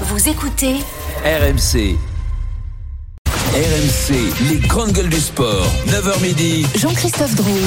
Vous écoutez RMC. RMC, les grandes gueules du sport. 9h midi. Jean-Christophe Drouet.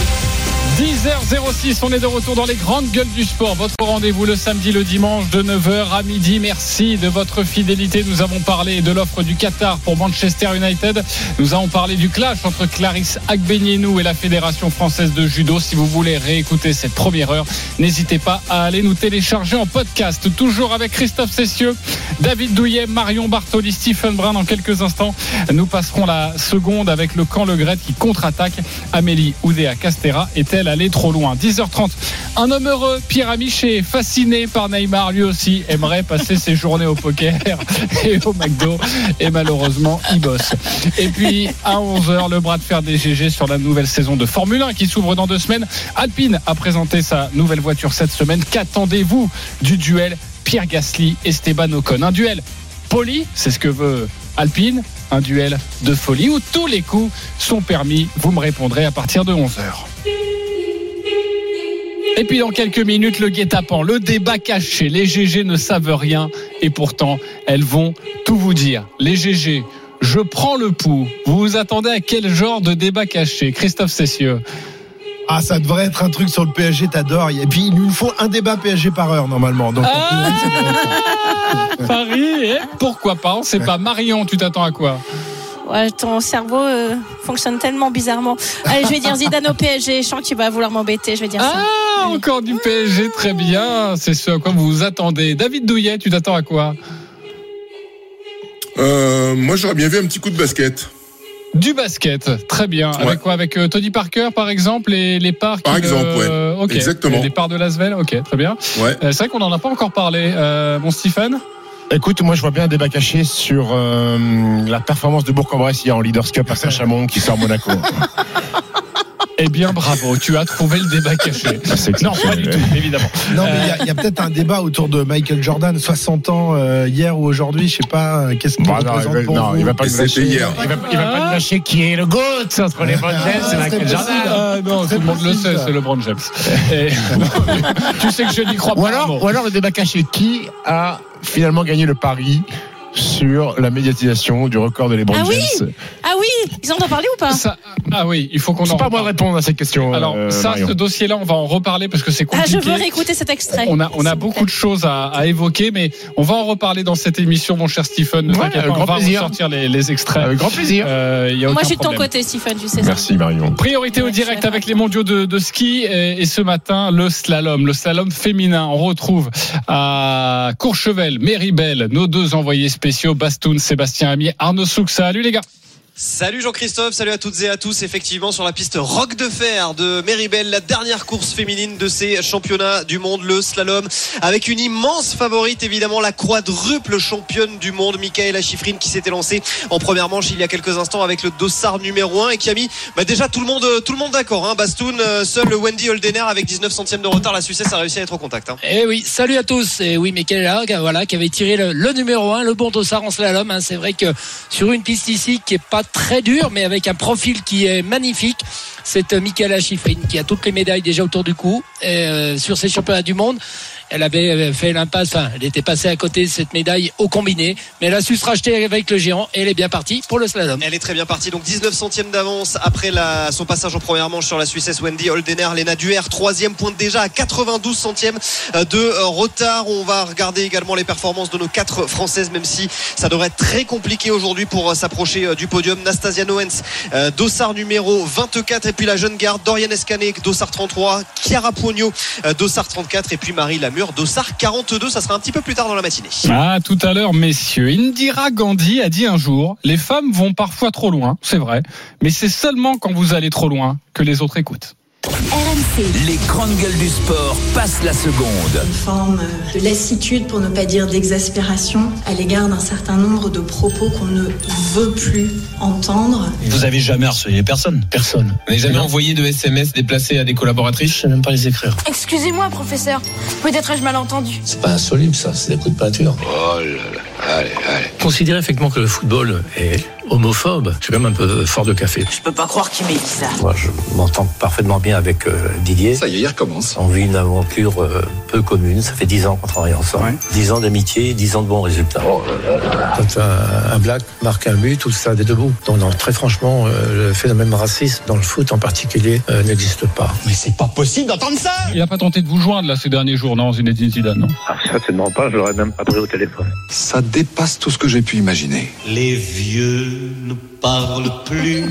10h06, on est de retour dans les grandes gueules du sport. Votre rendez-vous le samedi, le dimanche de 9h à midi. Merci de votre fidélité. Nous avons parlé de l'offre du Qatar pour Manchester United. Nous avons parlé du clash entre Clarisse Agbenienou et la Fédération française de judo. Si vous voulez réécouter cette première heure, n'hésitez pas à aller nous télécharger en podcast. Toujours avec Christophe Cessieux, David Douillet, Marion Bartoli, Stephen Brun dans quelques instants. Nous passerons la seconde avec le camp Le Gret qui contre-attaque. Amélie Oudéa Castera est-elle allée trop loin 10h30. Un homme heureux, Pierre Amiché, fasciné par Neymar, lui aussi aimerait passer ses journées au poker et au McDo. Et malheureusement, il bosse. Et puis, à 11h, le bras de fer des GG sur la nouvelle saison de Formule 1 qui s'ouvre dans deux semaines. Alpine a présenté sa nouvelle voiture cette semaine. Qu'attendez-vous du duel Pierre Gasly, Esteban Ocon? Un duel poli, c'est ce que veut Alpine, un duel de folie où tous les coups sont permis. Vous me répondrez à partir de 11h. Et puis dans quelques minutes, le guet-apens, le débat caché. Les GG ne savent rien et pourtant, elles vont tout vous dire. Les GG, je prends le pouls. Vous vous attendez à quel genre de débat caché Christophe Cessieux? Ah, ça devrait être un truc sur le PSG, t'adores. Et puis, il nous faut un débat PSG par heure, normalement. Donc, Ah Paris, et pourquoi pas On sait pas. Marion, tu t'attends à quoi? Ouais, ton cerveau euh, fonctionne tellement bizarrement. Allez, je vais dire Zidane au PSG. Je sens vas vouloir m'embêter. Je vais dire ça. Ah, encore du PSG, très bien. C'est ce à quoi vous vous attendez. David Douillet, tu t'attends à quoi? Euh, moi, j'aurais bien vu un petit coup de basket. Du basket, très bien. Ouais. Avec quoi? Avec euh, Tony Parker, par exemple, et les parts Par exemple, euh, ok. Exactement. Les parts de Lasvel, ok, très bien. Ouais. Euh, c'est vrai qu'on n'en a pas encore parlé. Euh, mon Stephen? Écoute, moi je vois bien un débat caché sur euh, la performance de Bourg-en-Bresse hier en Leaders Cup à Saint-Chamond qui sort Monaco. Eh bien, bravo, tu as trouvé le débat caché. C'est Non, pas du tout, évidemment. non, mais il y a- peut-être un débat autour de Michael Jordan, 60 ans euh, hier ou aujourd'hui, je sais pas. euh, Qu'est-ce qu'il Bah, non, représente il va, pour non, vous il va pas c'était lâcher. hier. Il va, il va pas nous lâcher qui est le GOAT entre les James et Michael Jordan. Ah non, tout le monde le sait, c'est LeBron James. Et- tu sais que je n'y crois pas. Ou un alors, ou alors le débat caché qui a finalement gagné le pari sur la médiatisation du record de LeBron Ah oui. Ah oui, ils en ont parlé ou pas Ça- ah oui, il faut qu'on en C'est pas à moi de répondre à cette question. Alors euh, ça, Marion. ce dossier-là, on va en reparler parce que c'est Ah, je compliqué. veux réécouter cet extrait. On a, on a beaucoup de choses à, à évoquer, mais on va en reparler dans cette émission, mon cher Stephen. Ne Ouais, pas, on grand va plaisir. ressortir les, les extraits. Avec grand plaisir. Euh, il y a Moi, je suis de ton côté, Stephen, tu sais ça. Merci Marion. Priorité au direct avec les mondiaux de, de ski et, et ce matin le slalom, le slalom féminin. On retrouve à Courchevel, Méribel, nos deux envoyés spéciaux, Bastoun, Sébastien Amier, Arnaud Souk. Salut les gars. Salut Jean-Christophe, salut à toutes et à tous. Effectivement, sur la piste Rock de Fer de Méribel, la dernière course féminine de ces championnats du monde, le slalom, avec une immense favorite, évidemment, la quadruple championne du monde, Michaela Schifrin, qui s'était lancée en première manche il y a quelques instants avec le dossard numéro 1 et qui a mis bah, déjà tout le monde, tout le monde d'accord. Hein. Bastoun, euh, seul Wendy Holdener avec 19 centièmes de retard, la Suissesse a réussi à être au contact. Hein. Eh oui, salut à tous. Et oui, Michaela, voilà, qui avait tiré le, le numéro 1, le bon dossard en slalom. hein. C'est vrai que sur une piste ici qui est pas très dure, mais avec un profil qui est magnifique, c'est euh, Michaela Schifrin qui a toutes les médailles déjà autour du cou euh, sur ces championnats du monde. Elle avait euh, fait l'impasse, enfin, elle était passée à côté de cette médaille au combiné, mais elle a su se racheter avec le géant et elle est bien partie pour le slalom. Elle est très bien partie, donc 19 centièmes d'avance après son passage en première manche sur la Suissesse Wendy Holdener. Lena Duer, troisième pointe déjà à 92 centièmes de retard. On va regarder également les performances de nos quatre Françaises, même si ça devrait être très compliqué aujourd'hui pour euh, s'approcher euh, du podium. Nastasia Noens, dossard numéro 24, et puis la jeune garde Dorian Escanek, dossard 33, Chiara Pogno, dossard 34, et puis Marie Lamure, dossard 42. Ça sera un petit peu plus tard dans la matinée. Ah, tout à l'heure, messieurs. Indira Gandhi a dit un jour, les femmes vont parfois trop loin, c'est vrai, mais c'est seulement quand vous allez trop loin que les autres écoutent. RMC. Les grandes gueules du sport passent la seconde. une forme de lassitude, pour ne pas dire d'exaspération, à l'égard d'un certain nombre de propos qu'on ne veut plus entendre. Vous avez jamais harcelé personne? Personne. Vous n'avez jamais envoyé de SMS déplacés à des collaboratrices? Je sais même pas les écrire. Excusez-moi, professeur. Peut-être ai-je mal entendu. C'est pas insoluble ça, c'est des coups de peinture. Oh là là, allez, allez. Considérez effectivement que le football est homophobe. C'est quand même un peu fort de café. Je peux pas croire qu'il m'ait dit ça. Moi, je m'entends parfaitement bien avec euh, Didier. Ça y est, il recommence. On vit une aventure euh, peu commune. Ça fait dix ans qu'on travaille ensemble. Dix ans d'amitié, dix ans de bons résultats. Quand un, un black marque un but, tout ça est debout. Donc, non, très franchement, euh, le phénomène raciste dans le foot en particulier euh, n'existe pas. Mais c'est pas possible d'entendre ça Il n'a pas tenté de vous joindre là ces derniers jours, non, Zinedine Zidane, non? Ah, certainement pas. Je l'aurais même pas pris au téléphone. Ça dépasse tout ce que j'ai pu imaginer. Les vieux ne parlent plus.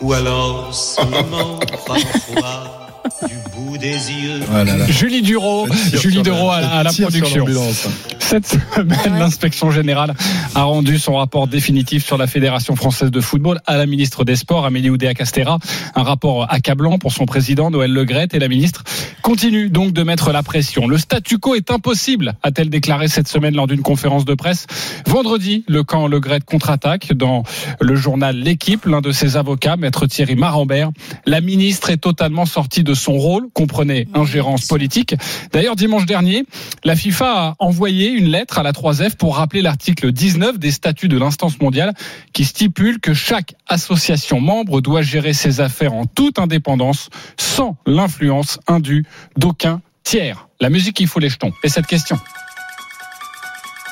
Ou alors seulement parfois du bout des yeux. Julie Duro, Julie Duro à, la- à la production. Cette semaine, l'inspection générale a rendu son rapport définitif sur la Fédération française de football à la ministre des Sports, Amélie Oudéa-Castera. Un rapport accablant pour son président, Noël Legrette, et la ministre continue donc de mettre la pression. Le statu quo est impossible, a-t-elle déclaré cette semaine lors d'une conférence de presse. Vendredi, le camp Legrette contre-attaque dans le journal L'équipe. L'un de ses avocats, maître Thierry Marambert, la ministre est totalement sortie de son rôle, comprenez ingérence politique. D'ailleurs, dimanche dernier, la FIFA a envoyé une lettre à la 3F pour rappeler l'article 19 des statuts de l'instance mondiale qui stipule que chaque association membre doit gérer ses affaires en toute indépendance sans l'influence indue d'aucun tiers. La musique qui fout les jetons. Et cette question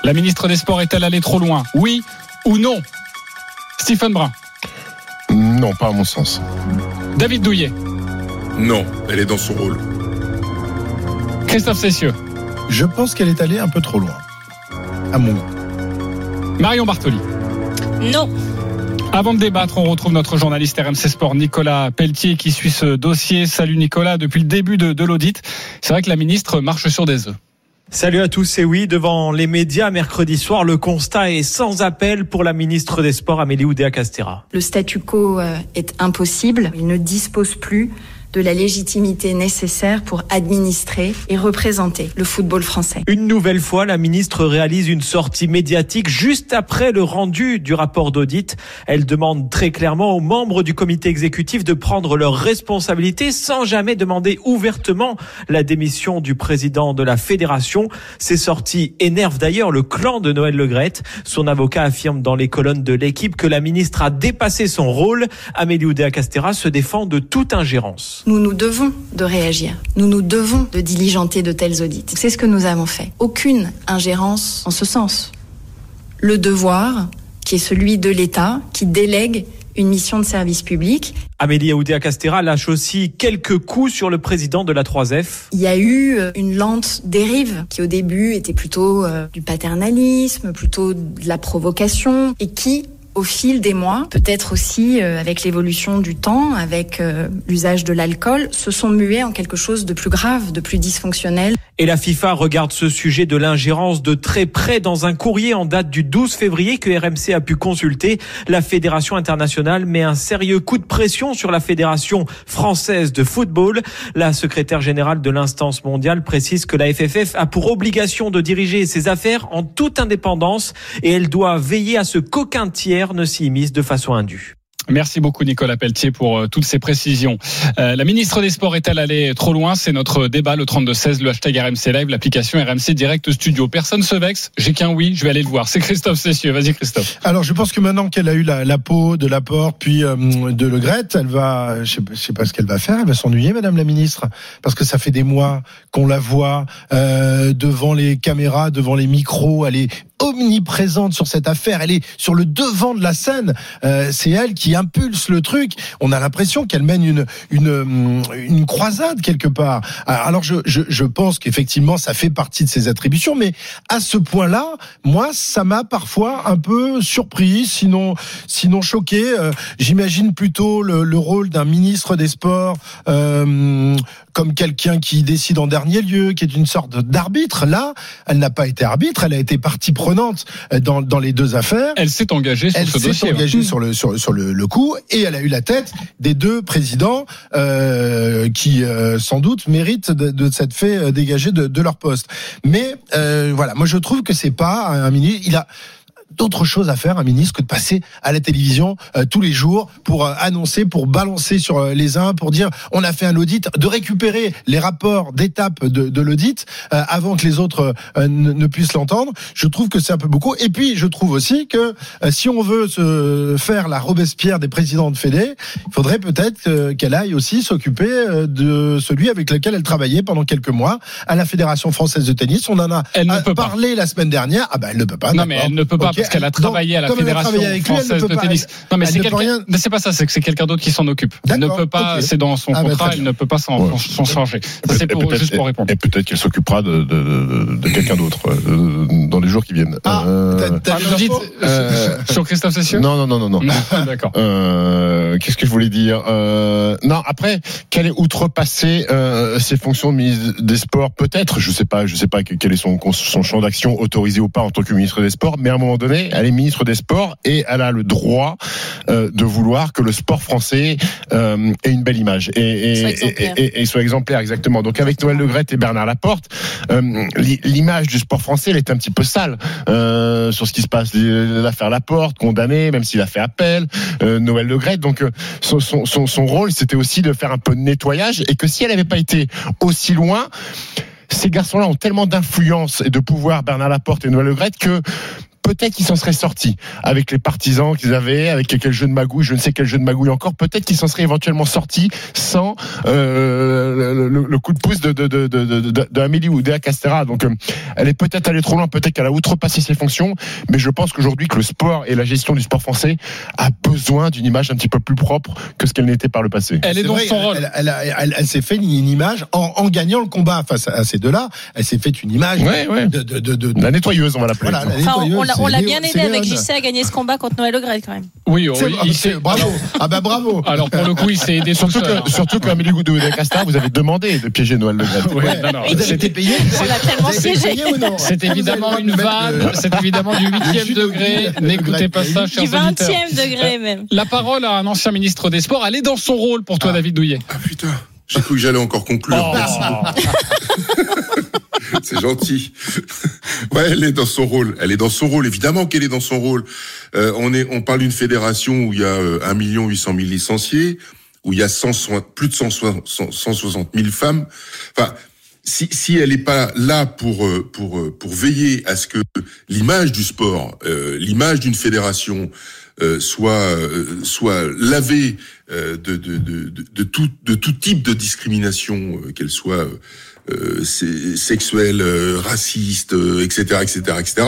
La ministre des Sports est-elle allée trop loin? Oui ou non? Stephen Brun. Non, pas à mon sens. David Douillet. Non, elle est dans son rôle. Christophe Cessieux. Je pense qu'elle est allée un peu trop loin. À mon goût. Marion Bartoli. Non. Avant de débattre, on retrouve notre journaliste RMC Sport Nicolas Pelletier qui suit ce dossier. Salut Nicolas, depuis le début de, de l'audit, c'est vrai que la ministre marche sur des œufs. Salut à tous, et oui, devant les médias mercredi soir, le constat est sans appel pour la ministre des Sports Amélie Oudéa-Castera. Le statu quo euh, est impossible. Il ne dispose plus de la légitimité nécessaire pour administrer et représenter le football français. Une nouvelle fois, la ministre réalise une sortie médiatique juste après le rendu du rapport d'audit. Elle demande très clairement aux membres du comité exécutif de prendre leurs responsabilités sans jamais demander ouvertement la démission du président de la fédération. Ces sorties énervent d'ailleurs le clan de Noël Legrette. Son avocat affirme dans les colonnes de l'équipe que la ministre a dépassé son rôle. Amélie Oudéa-Castera se défend de toute ingérence. Nous nous devons de réagir. Nous nous devons de diligenter de tels audits. C'est ce que nous avons fait. Aucune ingérence en ce sens. Le devoir, qui est celui de l'État, qui délègue une mission de service public. Amélie Oudéa-Castera lâche aussi quelques coups sur le président de la 3F. Il y a eu euh, une lente dérive qui au début était plutôt euh, du paternalisme, plutôt de la provocation et qui au fil des mois, peut-être aussi euh, avec l'évolution du temps, avec euh, l'usage de l'alcool, se sont mués en quelque chose de plus grave, de plus dysfonctionnel. Et la FIFA regarde ce sujet de l'ingérence de très près dans un courrier en date du 12 février que RMC a pu consulter. La Fédération internationale met un sérieux coup de pression sur la Fédération française de football. La secrétaire générale de l'instance mondiale précise que la FFF a pour obligation de diriger ses affaires en toute indépendance et elle doit veiller à ce qu'aucun tiers ne s'y immisce de façon indue. Merci beaucoup Nicolas Pelletier pour euh, toutes ces précisions. Euh, la ministre des Sports est-elle allée trop loin? C'est notre débat le 32-16, le hashtag RMC Live, l'application RMC Direct Studio. Personne se vexe, j'ai qu'un oui, je vais aller le voir. C'est Christophe Cessieux, vas-y Christophe. Alors je pense que maintenant qu'elle a eu la, la peau de la porte puis euh, de Le Gret, elle va, je sais, je sais pas ce qu'elle va faire, elle va s'ennuyer, Madame la ministre, parce que ça fait des mois qu'on la voit euh, devant les caméras, devant les micros, elle est omniprésente sur cette affaire, elle est sur le devant de la scène, Euh, c'est elle qui impulse le truc. On a l'impression qu'elle mène une une hum, une croisade quelque part. Alors je je, je pense qu'effectivement ça fait partie de ses attributions, mais à ce point-là, moi ça m'a parfois un peu surpris, sinon sinon choqué. Euh, J'imagine plutôt le, le rôle d'un ministre des Sports euh, comme quelqu'un qui décide en dernier lieu, qui est une sorte d'arbitre. Là, elle n'a pas été arbitre, elle a été partie prenante euh, dans, dans les deux affaires. Elle s'est engagée sur Elle ce s'est dossier. engagée ouais. sur le sur, sur le, le coup et elle a eu la tête des deux présidents euh, qui euh, sans doute méritent de, de s'être fait dégager de, de leur poste. Mais euh, voilà, moi je trouve que c'est pas un ministre. Il a d'autres choses à faire, un ministre, que de passer à la télévision euh, tous les jours pour euh, annoncer, pour balancer sur euh, les uns, pour dire on a fait un audit, de récupérer les rapports d'étape de, de l'audit euh, avant que les autres euh, ne, ne puissent l'entendre. Je trouve que c'est un peu beaucoup. Et puis, je trouve aussi que euh, si on veut se faire la Robespierre des présidents de Fédé, il faudrait peut-être euh, qu'elle aille aussi s'occuper euh, de celui avec lequel elle travaillait pendant quelques mois à la Fédération française de tennis. On en a Elle ne peut pas. parlé la semaine dernière. Ah ben, elle ne peut pas. Non mais elle ne peut pas parce qu'elle a travaillé à la fédération française de pas. tennis. Non mais c'est quelqu'un. C'est pas ça, c'est que c'est quelqu'un d'autre qui s'en occupe. Elle ne peut pas. C'est dans son Ah, contrat. Elle ne peut pas s'en Ouais. s'en charger. Ça, C'est juste pour répondre. Et peut-être qu'elle s'occupera de, de, de, de quelqu'un d'autre euh, dans les jours qui viennent. Ah, Euh, Ah, Euh, sur Christophe Cessieux non, non, non, non, non. Non, D'accord. Qu'est-ce que je voulais dire Non, après, qu'elle ait outrepasser euh, ses fonctions de ministre des Sports, peut-être. Je sais pas, je sais pas que- quel est son, son champ d'action autorisé ou pas en tant que ministre des Sports. Mais à un moment donné, elle est ministre des Sports et elle a le droit euh, de vouloir que le sport français euh, ait une belle image et, et, Soit et, exemplaire. et- et- et soit exemplaire exactement. Donc avec Noël Legrette et Bernard Laporte, euh, li- l'image du sport français, elle est un petit peu sale sur ce qui se passe. L'affaire Laporte, condamné, même s'il a fait appel, Noël Legrette. Donc son, son, son, son rôle, c'était aussi de faire un peu de nettoyage et que si elle n'avait pas été aussi loin, ces garçons-là ont tellement d'influence et de pouvoir, Bernard Laporte et Noël Legrette, que peut-être qu'ils s'en seraient sortis avec les partisans qu'ils avaient, avec quel jeu de magouille, je ne sais quel jeu de magouille encore. Peut-être qu'ils s'en seraient éventuellement sortis sans euh, le, coup de pouce de, de, de, de, de, de- d'Amélie Oudéa Castera. Donc, euh, elle est peut-être allée trop loin, peut-être qu'elle a outrepassé ses fonctions, mais je pense qu'aujourd'hui que le sport et la gestion du sport français a besoin d'une image un petit peu plus propre que ce qu'elle n'était par le passé. Elle est C'est dans vrai, son elle- rôle. Elle, elle, a- elle- elle s'est fait une, une image en, en gagnant le combat face à, à ces deux-là. Elle s'est fait une image Ouais, ouais. de, de, de, de- La nettoyeuse, on va l'appeler. voilà, la Enfin, on- on nettoyeuse, on l'a bien aidé avec. JC à gagner ce combat contre Noël Le Gret quand même. Oui, ah, bravo. Ah bah bravo. Alors pour le coup, il s'est aidé tout Surtout seul. que, surtout qu'Amélie Oudéa Castera, vous avez demandé de piéger Noël non, non, Vous avez c'était- été payé On l'a tellement C'est Ah, évidemment le une vanne, le- c'est évidemment du huitième jus de degré. le- N'écoutez pas ça, Du chers auditeurs. 20e degré même. La parole à un ancien ministre des Sports. Elle est dans son rôle pour toi, David Douillet. Ah putain, j'ai cru que j'allais encore conclure. Oh. Merci. C'est gentil. Ouais, elle est dans son rôle. Elle est dans son rôle. Évidemment qu'elle est dans son rôle. Euh, on est, on parle d'une fédération où il y a euh, 1 million 800 000 licenciés, où il y a 160 plus de 160 160 000 femmes. Enfin, si, si elle n'est pas là pour euh, pour euh, pour veiller à ce que l'image du sport, euh, l'image d'une fédération euh, soit euh, soit lavée de, de, de, de, tout de tout type de discrimination, qu'elle soit euh, euh, sexuelle, euh, raciste, euh, etc., etc., etc.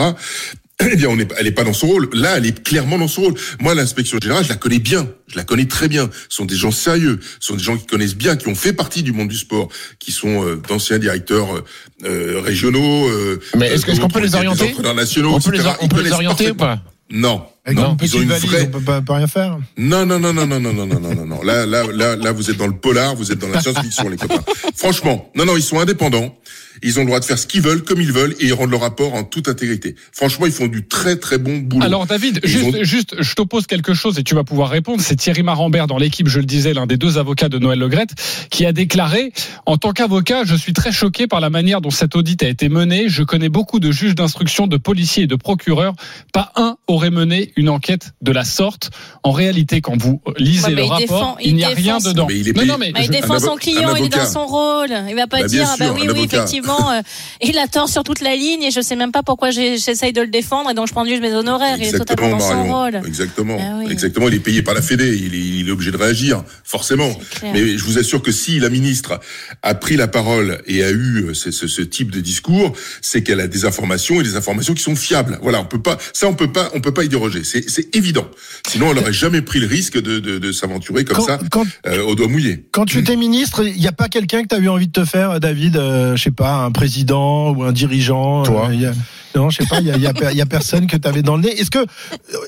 Eh bien, on est, elle n'est pas dans son rôle. Là, elle est clairement dans son rôle. Moi, l'inspection générale, je la connais bien. Je la connais très bien. Ce sont des gens sérieux. Ce sont des gens qui connaissent bien, qui ont fait partie du monde du sport, qui sont euh, d'anciens directeurs euh, euh, régionaux. euh, Mais est-ce est-ce qu'on peut les orienter? nationaux, On peut les, on peut les orienter ou pas? Non. Avec non, une ils ont une valise, vraie. on peut pas, pas rien faire. Non, non, non, non, non, non, non, non, non, non, non. Là, là, là, là, vous êtes dans le polar, vous êtes dans la science-fiction, les copains. Franchement, non, non, ils sont indépendants. Ils ont le droit de faire ce qu'ils veulent, comme ils veulent, et ils rendent leur rapport en toute intégrité. Franchement, ils font du très, très bon boulot. Alors David, juste, ont- juste, je t'oppose quelque chose et tu vas pouvoir répondre. C'est Thierry Marambert dans l'équipe, je le disais, l'un des deux avocats de Noël Legrette, qui a déclaré en tant qu'avocat, je suis très choqué par la manière dont cet audit a été mené. Je connais beaucoup de juges d'instruction, de policiers et de procureurs. Pas un aurait mené une enquête de la sorte. En réalité, quand vous lisez Ouais, le il rapport, défend- il n'y a rien dedans. Mais il est non, payé- non, mais il défend son client, il est dans son rôle. Il va pas Bah, dire, ah bah oui, oui, avocat. Effectivement, euh, il a tort sur toute la ligne et je sais même pas pourquoi j'essaye de le défendre et donc je prends juste mes honoraires. Il est totalement dans son Marion. rôle. Exactement. Ah oui. Exactement. Il est payé par la Fédé. Il est, il est obligé de réagir, forcément. Mais je vous assure que si la ministre a pris la parole et a eu euh, ce, ce- ce type de discours, c'est qu'elle a des informations et des informations qui sont fiables. Voilà. On peut pas, ça, on peut pas, on peut pas y déroger. C'est, c'est évident. Sinon, elle aurait jamais pris le risque de, de, de s'aventurer comme Quand- ça, quand- euh, au doigt mouillé. Quand tu étais ministre, il n'y a pas quelqu'un que tu as eu envie de te faire, David euh, Je sais pas, un président ou un dirigeant Toi. euh, y a- Non, je sais pas, il y a, il y a- il y a personne que tu avais dans le nez. Est-ce que,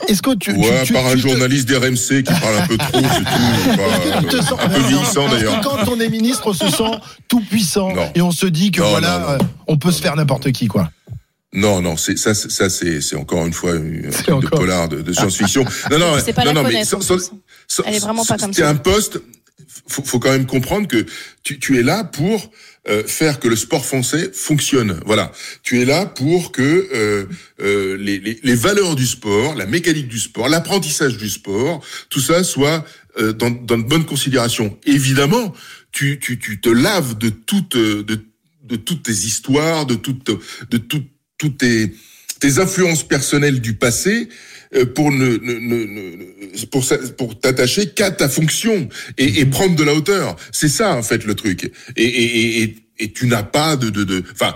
est-ce que tu, Ouais, tu, tu- par un tu te- journaliste d'RMC qui parle un peu trop, c'est tout. Pas- sens- un peu Non, vieillissant d'ailleurs. Quand on est ministre, on se sent tout puissant Non. et on se dit que Non, voilà, non, non. euh, on peut se faire n'importe qui, quoi. Non, non, c'est ça, c'est- ça c'est c'est encore une fois un C'est truc de polar de, de science-fiction. Non, non, C'est pas non, la non, mais so- Elle est vraiment pas comme ça. un poste. faut, faut quand même comprendre que tu, tu es là pour euh, faire que le sport français fonctionne. Voilà, tu es là pour que euh, euh, les, les, les valeurs du sport, la mécanique du sport, l'apprentissage du sport, tout ça soit euh, dans, dans de bonnes considérations. Évidemment, tu, tu, tu te laves de toutes de, de toutes tes histoires, de toutes de toutes toutes tes tes influences personnelles du passé euh, pour ne, ne, ne- ne- pour pour t'attacher qu'à ta fonction et, et prendre de la hauteur. C'est ça en fait le truc. Et et et, et, tu n'as pas de de de enfin.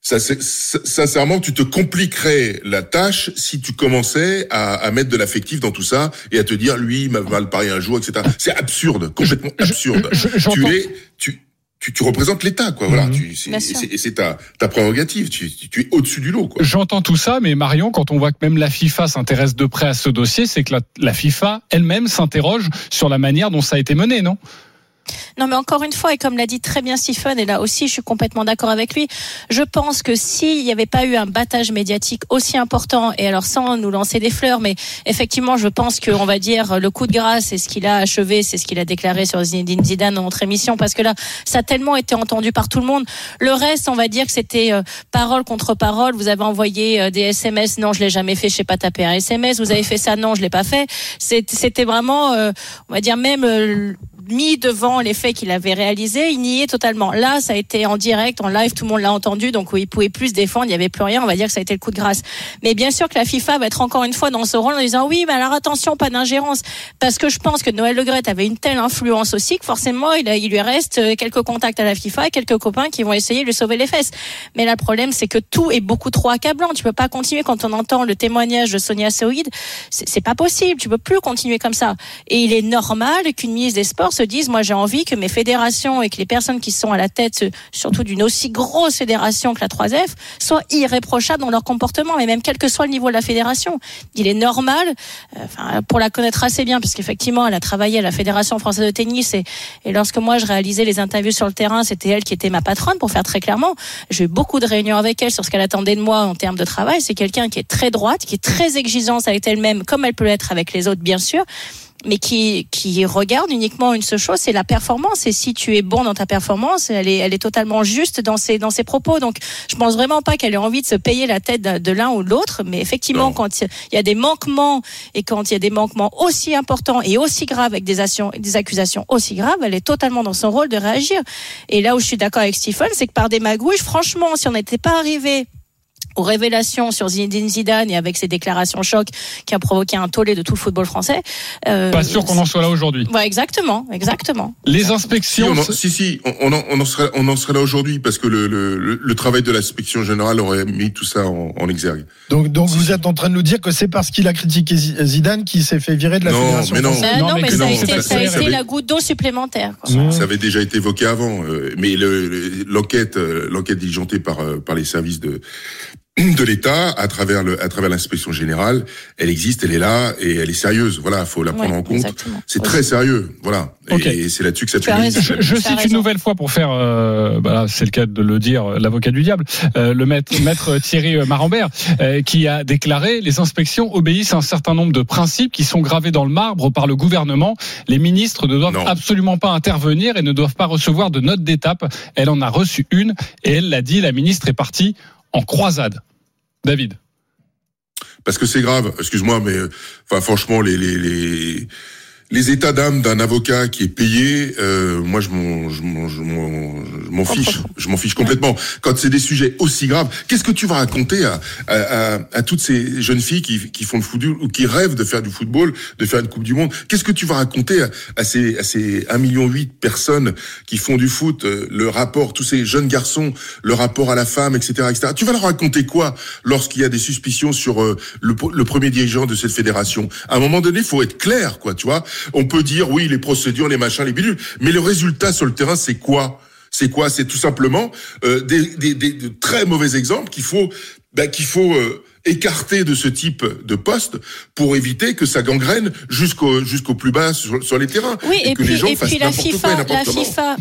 C'est- ça- sincèrement, tu te compliquerais la tâche si tu commençais à, à mettre de l'affectif dans tout ça et à te dire, lui, il m'a mal parlé un jour, etc. C'est absurde, complètement absurde. tu es, tu, tu, tu représentes l'État, quoi. Voilà. Tu, c'est, et ta, ta prérogative. Tu, tu, tu es au-dessus du lot, quoi. J'entends tout ça, mais Marion, quand on voit que même la FIFA s'intéresse de près à ce dossier, c'est que la, la FIFA elle-même s'interroge sur la manière dont ça a été mené, non? Non, mais encore une fois, et comme l'a dit très bien Stephen, et là aussi je suis complètement d'accord avec lui, je pense que s'il n'y avait pas eu un battage médiatique aussi important, et alors sans nous lancer des fleurs, mais effectivement, je pense qu'on va dire le coup de grâce, c'est ce qu'il a achevé, c'est ce qu'il a déclaré sur Zinedine Zidane dans notre émission, parce que là, ça a tellement été entendu par tout le monde. Le reste, on va dire que c'était euh, parole contre parole. Vous avez envoyé euh, des SMS, non, je l'ai jamais fait, je sais pas taper un SMS. Vous avez fait ça, non, je l'ai pas fait. C'était vraiment, euh, on va dire même euh, mis devant les faits qu'il avait réalisés, il niait totalement. Là, ça a été en direct, en live, tout le monde l'a entendu, donc il pouvait plus se défendre, il n'y avait plus rien, on va dire que ça a été le coup de grâce. Mais bien sûr que la FIFA va être encore une fois dans ce rôle en disant oui, mais alors attention, pas d'ingérence, parce que je pense que Noël Le Gret avait une telle influence aussi que forcément il, lui reste euh, quelques contacts à la FIFA quelques copains qui vont essayer de lui sauver les fesses. Mais là, le problème, c'est que tout est beaucoup trop accablant. Tu peux pas continuer quand on entend le témoignage de Sonia Saoïd. C'est pas possible. Tu peux plus continuer comme ça. Et il est normal qu'une ministre des Sports se dise, moi, j'ai envie que mes fédérations et que les personnes qui sont à la tête, surtout d'une aussi grosse fédération que la 3F, soient irréprochables dans leur comportement, mais même quel que soit le niveau de la fédération. Il est normal, euh, pour la connaître assez bien, puisqu'effectivement, elle a travaillé à la Fédération française de tennis et, et lorsque moi je réalisais les interviews sur le terrain, c'était elle qui était ma patronne, pour faire très clairement. J'ai eu beaucoup de réunions avec elle sur ce qu'elle attendait de moi en termes de travail. C'est quelqu'un qui est très droite, qui est très exigeante avec elle-même, comme elle peut l'être avec les autres, bien sûr mais qui, qui regarde uniquement une seule chose, c'est la performance. Et si tu es bon dans ta performance, elle est, elle est totalement juste dans ses, dans ses propos. Donc, je pense vraiment pas qu'elle ait envie de se payer la tête de, l'un ou de l'autre. Mais effectivement, quand il y a des manquements et quand il y a des manquements aussi importants et aussi graves avec des, actions, des accusations aussi graves, elle est totalement dans son rôle de réagir. Et là où je suis d'accord avec Stephen, c'est que par des magouilles, franchement, si on n'était pas arrivé aux révélations sur Zinedine Zidane et avec ses déclarations choc qui a provoqué un tollé de tout le football français. euh, Pas sûr qu'on en soit là aujourd'hui. Ouais, exactement, exactement. Les Si, inspections. on en, si, si, on, en, on en serait, on en serait là aujourd'hui parce que le, le, le, le travail de l'inspection générale aurait mis tout ça en, en exergue. Donc, donc vous êtes en train de nous dire que c'est parce qu'il a critiqué Zi- Zidane qu'il s'est fait virer de la Non, fédération mais non. française Euh, non, mais, mais ça a non, été, ça- ça a ça- été ça avait- la goutte d'eau supplémentaire. quoi. Ça avait déjà été évoqué avant, euh, mais le- le- l'enquête, euh, l'enquête diligentée par euh, par les services de de l'État à travers le à travers l'inspection générale, elle existe, elle est là et elle est sérieuse. Voilà, faut la prendre Ouais, en compte. C'est très sérieux. Voilà, et c'est là-dessus que ça tue. Je, je cite raison. une nouvelle fois pour faire, euh, bah, c'est le cas de le dire, euh, l'avocat du diable, euh, le maître, maître Thierry euh, Marambert, euh, qui a déclaré les inspections obéissent à un certain nombre de principes qui sont gravés dans le marbre par le gouvernement. Les ministres ne doivent Non. absolument pas intervenir et ne doivent pas recevoir de notes d'étape. Elle en a reçu une et elle l'a dit. La ministre est partie en croisade. David. parce que c'est grave. Excuse-moi, mais euh, enfin franchement, les les les les états d'âme d'un avocat qui est payé, euh, moi je m'en je m'en je m'en je m'en fiche, je m'en fiche complètement. Quand c'est des sujets aussi graves, qu'est-ce que tu vas raconter à à, à, à toutes ces jeunes filles qui qui font le football ou qui rêvent de faire du football, de faire une coupe du monde? Qu'est-ce que tu vas raconter à, à ces à ces 1 million 8 personnes qui font du foot, euh, le rapport tous ces jeunes garçons, le rapport à la femme, etc., etc. Tu vas leur raconter quoi lorsqu'il y a des suspicions sur euh, le, le premier dirigeant de cette fédération? À un moment donné, il faut être clair, quoi. Tu vois? On peut dire oui, les procédures, les machins, les bidules, mais le résultat sur le terrain, c'est quoi? C'est quoi? C'est tout simplement euh, des, des, des, de très mauvais exemples qu'il faut, bah, qu'il faut euh, écarter de ce type de poste pour éviter que ça gangrène jusqu'au jusqu'au plus bas sur, sur les terrains. Oui, et, que puis, les gens et fassent puis la FIFA, quoi la. FIFA,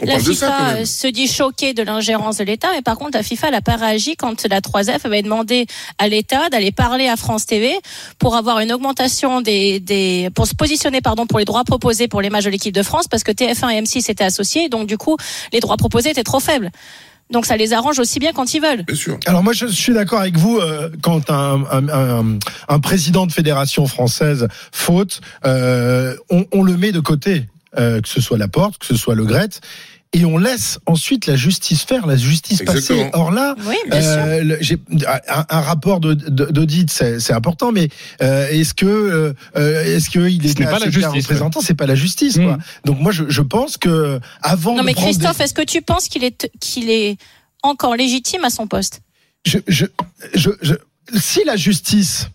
On la FIFA euh, se dit choquée de l'ingérence de l'État, mais par contre la FIFA n'a pas réagi quand la 3F avait demandé à l'État d'aller parler à France TV pour avoir une augmentation des, des pour se positionner pardon pour les droits proposés pour les matchs de l'équipe de France parce que TF1 et M6 étaient associés, donc du coup les droits proposés étaient trop faibles. Donc ça les arrange aussi bien quand ils veulent. Bien sûr. Alors moi je suis d'accord avec vous euh, quand un, un, un, un président de fédération française faute, euh, on, on le met de côté, euh, que ce soit Laporte, que ce soit Le Gret. Et on laisse ensuite la justice faire, la justice passer. Exactement. Or là, Oui, euh, le- un, un rapport d'audit, c'est important, mais euh, est-ce que euh, euh, est-ce que il est Ce n'est pas la justice, représentant C'est pas la justice, Mm. quoi. Donc moi, je, je pense que avant Non de mais des- Christophe, est-ce que tu penses qu'il est qu'il est encore légitime à son poste? Je, je, je, je- si la justice,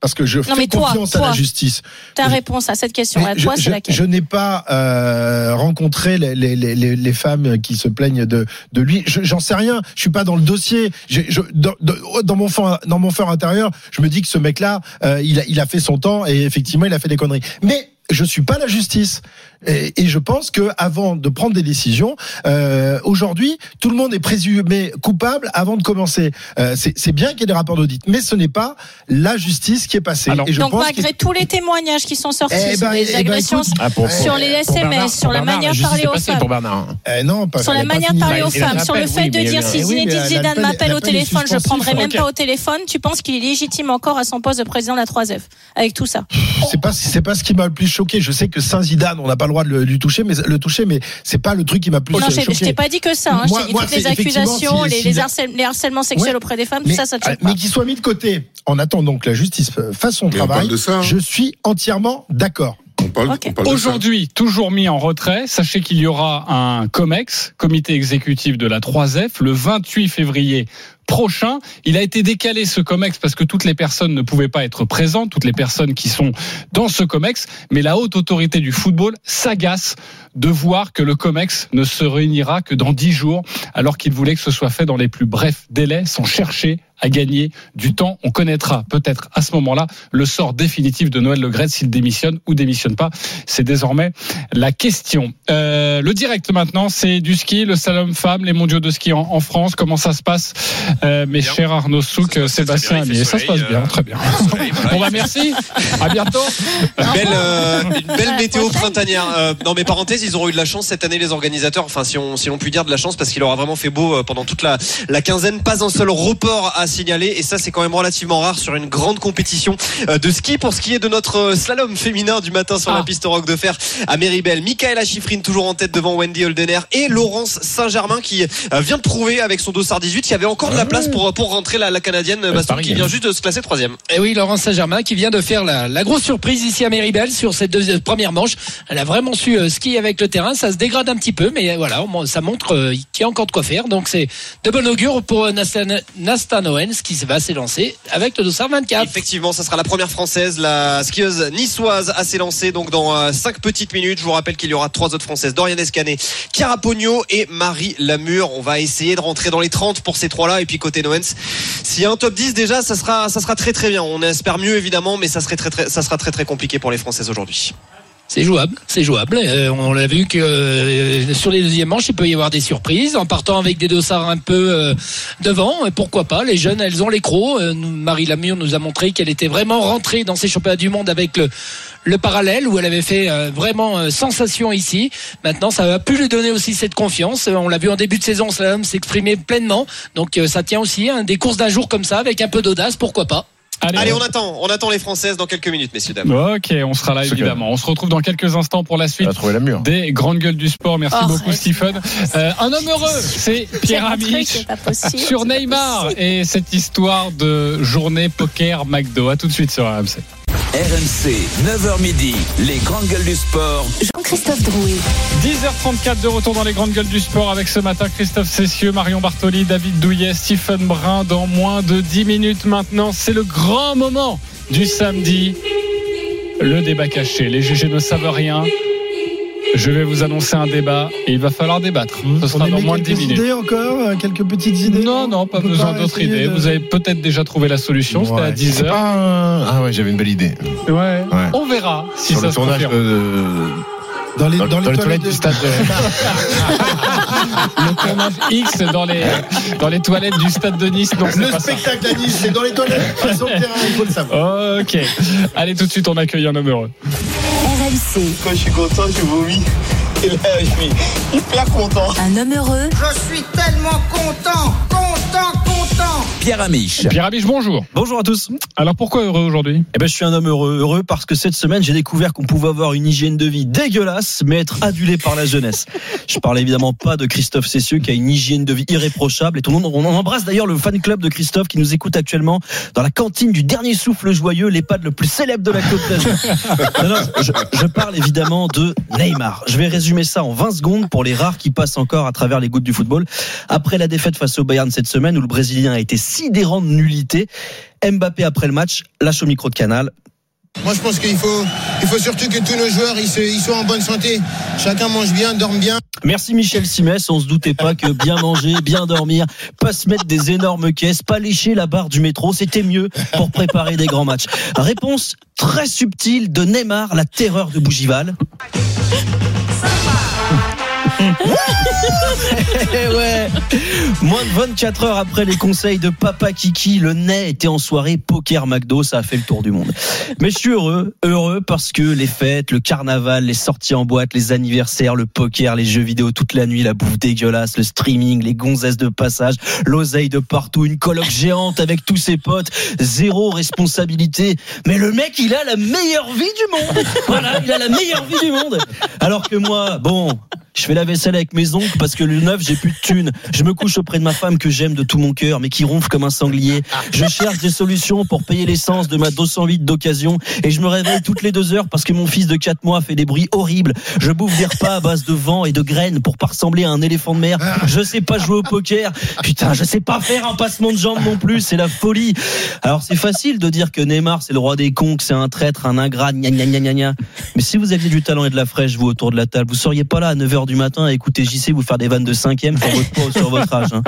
parce que je Non, fais toi, confiance à la justice. Ta Je- réponse à cette question à je, toi, je- c'est laquelle je n'ai pas euh, rencontré les, les, les, les- femmes qui se plaignent de, de lui. Je- J'en sais rien. Je suis pas dans le dossier. Je, dans, dans- dans mon fond, dans mon fort intérieur, je me dis que ce mec-là, euh, il, a, il a fait son temps et effectivement, il a fait des conneries. Mais je suis pas la justice. Et, et je pense que avant de prendre des décisions, euh, aujourd'hui, tout le monde est présumé coupable avant de commencer. Euh, c'est bien qu'il y ait des rapports d'audit, mais ce n'est pas la justice qui est passée. Alors- et je Donc pense malgré tous les témoignages qui sont sortis Eh sur ben, les eh ben, agressions écoute, pour- sur les pour SMS, Bernard- sur la Bernard, manière de parler aux femmes. Eh non, pas, Sur la manière de parler aux femmes, sur le fait oui, de dire si Zinedine Zidane m'appelle au téléphone, je prendrai même pas au téléphone. Tu penses qu'il est légitime encore à son poste de président de la 3F avec tout ça C'est pas c'est pas ce qui m'a le plus choqué. Je sais que Saint Zidane, on n'a pas le droit de le, lui toucher, mais le toucher, mais c'est pas le truc qui m'a plus Non, je choqué. je t'ai pas dit que ça. Hein. Moi- je t'ai dit moi, toutes les accusations, si- les, si- les, harcèl- les harcèlements sexuels Ouais. auprès des femmes, tout mais, ça, ça te choque mais pas. qu'il soit mis de côté en attendant que la justice fasse son Mais travail, parle de ça, hein. je suis entièrement d'accord. Aujourd'hui, toujours mis en retrait, sachez qu'il y aura un COMEX, comité exécutif de la 3F, le 28 février prochain. Il a été décalé ce COMEX parce que toutes les personnes ne pouvaient pas être présentes, toutes les personnes qui sont dans ce COMEX, mais la haute autorité du football s'agace de voir que le COMEX ne se réunira que dans 10 jours, alors qu'il voulait que ce soit fait dans les plus brefs délais, sans chercher à gagner du temps. On connaîtra peut-être à ce moment-là le sort définitif de Noël Le s'il démissionne ou démissionne pas. C'est désormais la question. Euh, le direct maintenant, c'est du ski, le slalom femme, les mondiaux de ski en France. Comment ça se passe, euh, mes Bien. chers Arnaud Souk, Ça Sébastien Amier Ça se passe bien, euh, très bien. soleil, voilà. Bon bah merci, à bientôt. Une belle, euh, une belle météo printanière. Euh, non, mais parenthèse, ils auront eu de la chance cette année, les organisateurs. Enfin, si on, si l'on peut dire de la chance, parce qu'il aura vraiment fait beau pendant toute la, la quinzaine. Pas un seul report à signaler. Et ça, c'est quand même relativement rare sur une grande compétition de ski. Pour ce qui est de notre slalom féminin du matin sur Ah. la piste Rock de Fer à Méribel. Michaela Schifrin toujours en tête devant Wendy Holdener et Laurence Saint-Germain qui vient de prouver avec son dossard 18 qu'il y avait encore de la place pour, pour rentrer la, la canadienne Baston Paris, qui hein. vient juste de se classer troisième. Et oui, Laurence Saint-Germain qui vient de faire la, la grosse surprise ici à Méribel sur cette deuxième, première manche. Elle a vraiment su euh, skier avec le terrain. Ça se dégrade un petit peu, mais euh, voilà, ça montre euh, qu'il y a encore de quoi faire. Donc c'est de bon augure pour euh, Nastan, Nastan Owens qui va s'élancer avec le dossard 24. Effectivement, ça sera la première française, la skieuse niçoise à s'élancer donc dans 5 petites minutes. Je vous rappelle qu'il y aura trois autres françaises, Dorian Escanet, Chiara Pogno et Marie Lamure. On va essayer de rentrer dans les 30 pour ces trois-là. Et puis côté Noens, s'il y a un top 10 déjà, ça sera, ça sera très très bien. On espère mieux évidemment, mais ça, serait très, ça sera très très compliqué pour les françaises aujourd'hui. C'est jouable, c'est jouable. Euh, on l'a vu que euh, sur les deuxièmes manches, il peut y avoir des surprises en partant avec des dossards un peu euh, devant. Pourquoi pas Les jeunes, elles ont les crocs. Euh, Marie Lamure nous a montré qu'elle était vraiment rentrée dans ces championnats du monde avec le le parallèle où elle avait fait euh, vraiment euh, sensation ici. Maintenant, ça va plus lui donner aussi cette confiance. Euh, On l'a vu en début de saison, slalom s'exprimer pleinement. Donc euh, ça tient aussi hein, des courses d'un jour comme ça avec un peu d'audace, pourquoi pas Allez, on attend, on attend les françaises dans quelques minutes, messieurs dames. Ok, on sera là évidemment. On se retrouve dans quelques instants pour la suite la mur. des grandes gueules du sport. Merci Oh, beaucoup. Stephen. Euh, un homme heureux, c'est Pierre Amiche sur Neymar et cette histoire de journée poker McDo. À tout de suite sur RMC. RMC, 9h midi, les grandes gueules du sport. Jean-Christophe Drouet. 10h34 de retour dans les grandes gueules du sport avec ce matin Christophe Cessieux, Marion Bartoli, David Douillet, Stephen Brun dans moins de 10 minutes maintenant. C'est le grand moment du samedi. Le débat caché. Les GG ne savent rien. Je vais vous annoncer un débat et il va falloir débattre. Ce sera On dans moins de 10 quelques minutes. idées encore, euh, quelques petites idées. Non, non, pas besoin d'autres idées. de- Vous avez peut-être déjà trouvé la solution. C'était à Ouais. 10 C'est heures. pas un- Ah ouais, j'avais une belle idée. Ouais. Ouais. On verra si Sur ça le se tournage confirme. de- Dans les, dans, dans les dans les toilettes toilettes de- du stade. Le tournage X dans les, dans les toilettes du stade de Nice. Non, Le ça. spectacle à Nice, c'est dans les toilettes, pas sur le terrain, il faut le savoir. Ok. Allez, tout de suite, on accueille un homme heureux. Quand je suis content, je vomis. Et là, je suis hyper content. un homme heureux Je suis tellement content, content, content. Pierre Amiche. Pierre Amiche, bonjour. Bonjour à tous. Alors pourquoi heureux aujourd'hui? Eh ben, je suis un homme heureux. Heureux parce que cette semaine, j'ai découvert qu'on pouvait avoir une hygiène de vie dégueulasse, mais être adulé par la jeunesse. Je parle évidemment pas de Christophe Cessieux qui a une hygiène de vie irréprochable. Et tout le monde, on en embrasse d'ailleurs le fan club de Christophe qui nous écoute actuellement dans la cantine du dernier souffle joyeux, l'EHPAD le plus célèbre de la Côte d'Azur. Non, non, je, je parle évidemment de Neymar. Je vais résumer ça en 20 secondes pour les rares qui passent encore à travers les gouttes du football. Après la défaite face au Bayern cette semaine où le Brésilien a été sidérant de nullité, Mbappé après le match lâche au micro de Canal. Moi, je pense qu'il faut, il faut surtout que tous nos joueurs ils, se- ils soient en bonne santé. Chacun mange bien, dorme bien. Merci Michel Simès, on se doutait pas que bien manger, bien dormir, pas se mettre des énormes caisses, pas lécher la barre du métro, c'était mieux pour préparer des grands matchs. Réponse très subtile de Neymar, la terreur de Bougival. Ouais. Moins de 24 heures après les conseils de Papa Kiki, le nez était en soirée poker McDo, ça a fait le tour du monde. Mais je suis heureux, heureux parce que les fêtes, le carnaval, les sorties en boîte, les anniversaires, le poker, les jeux vidéo toute la nuit, la bouffe dégueulasse, le streaming, les gonzesses de passage, l'oseille de partout, une coloc géante avec tous ses potes, zéro responsabilité. Mais le mec, il a la meilleure vie du monde. Voilà, il a la meilleure vie du monde. Alors que moi, bon, je fais la vaisselle avec mes oncles parce que le neuf, j'ai plus de thunes. Je me couche auprès de ma femme que j'aime de tout mon cœur, mais qui ronfle comme un sanglier. Je cherche des solutions pour payer l'essence de ma 208 d'occasion et je me réveille toutes les deux heures parce que mon fils de 4 mois fait des bruits horribles. Je bouffe des repas à base de vent et de graines pour pas ressembler à un éléphant de mer. Je sais pas jouer au poker. Putain, je sais pas faire un passement de jambes non plus. C'est la folie. Alors c'est facile de dire que Neymar c'est le roi des cons, c'est un traître, un ingrat, gna gna gna gna gna. Mais si vous aviez du talent et de la fraîche, vous autour de la table, vous seriez pas là à 9h du matin à écouter JC vous faire des vannes de cinquième sur votre poids sur votre âge. hein.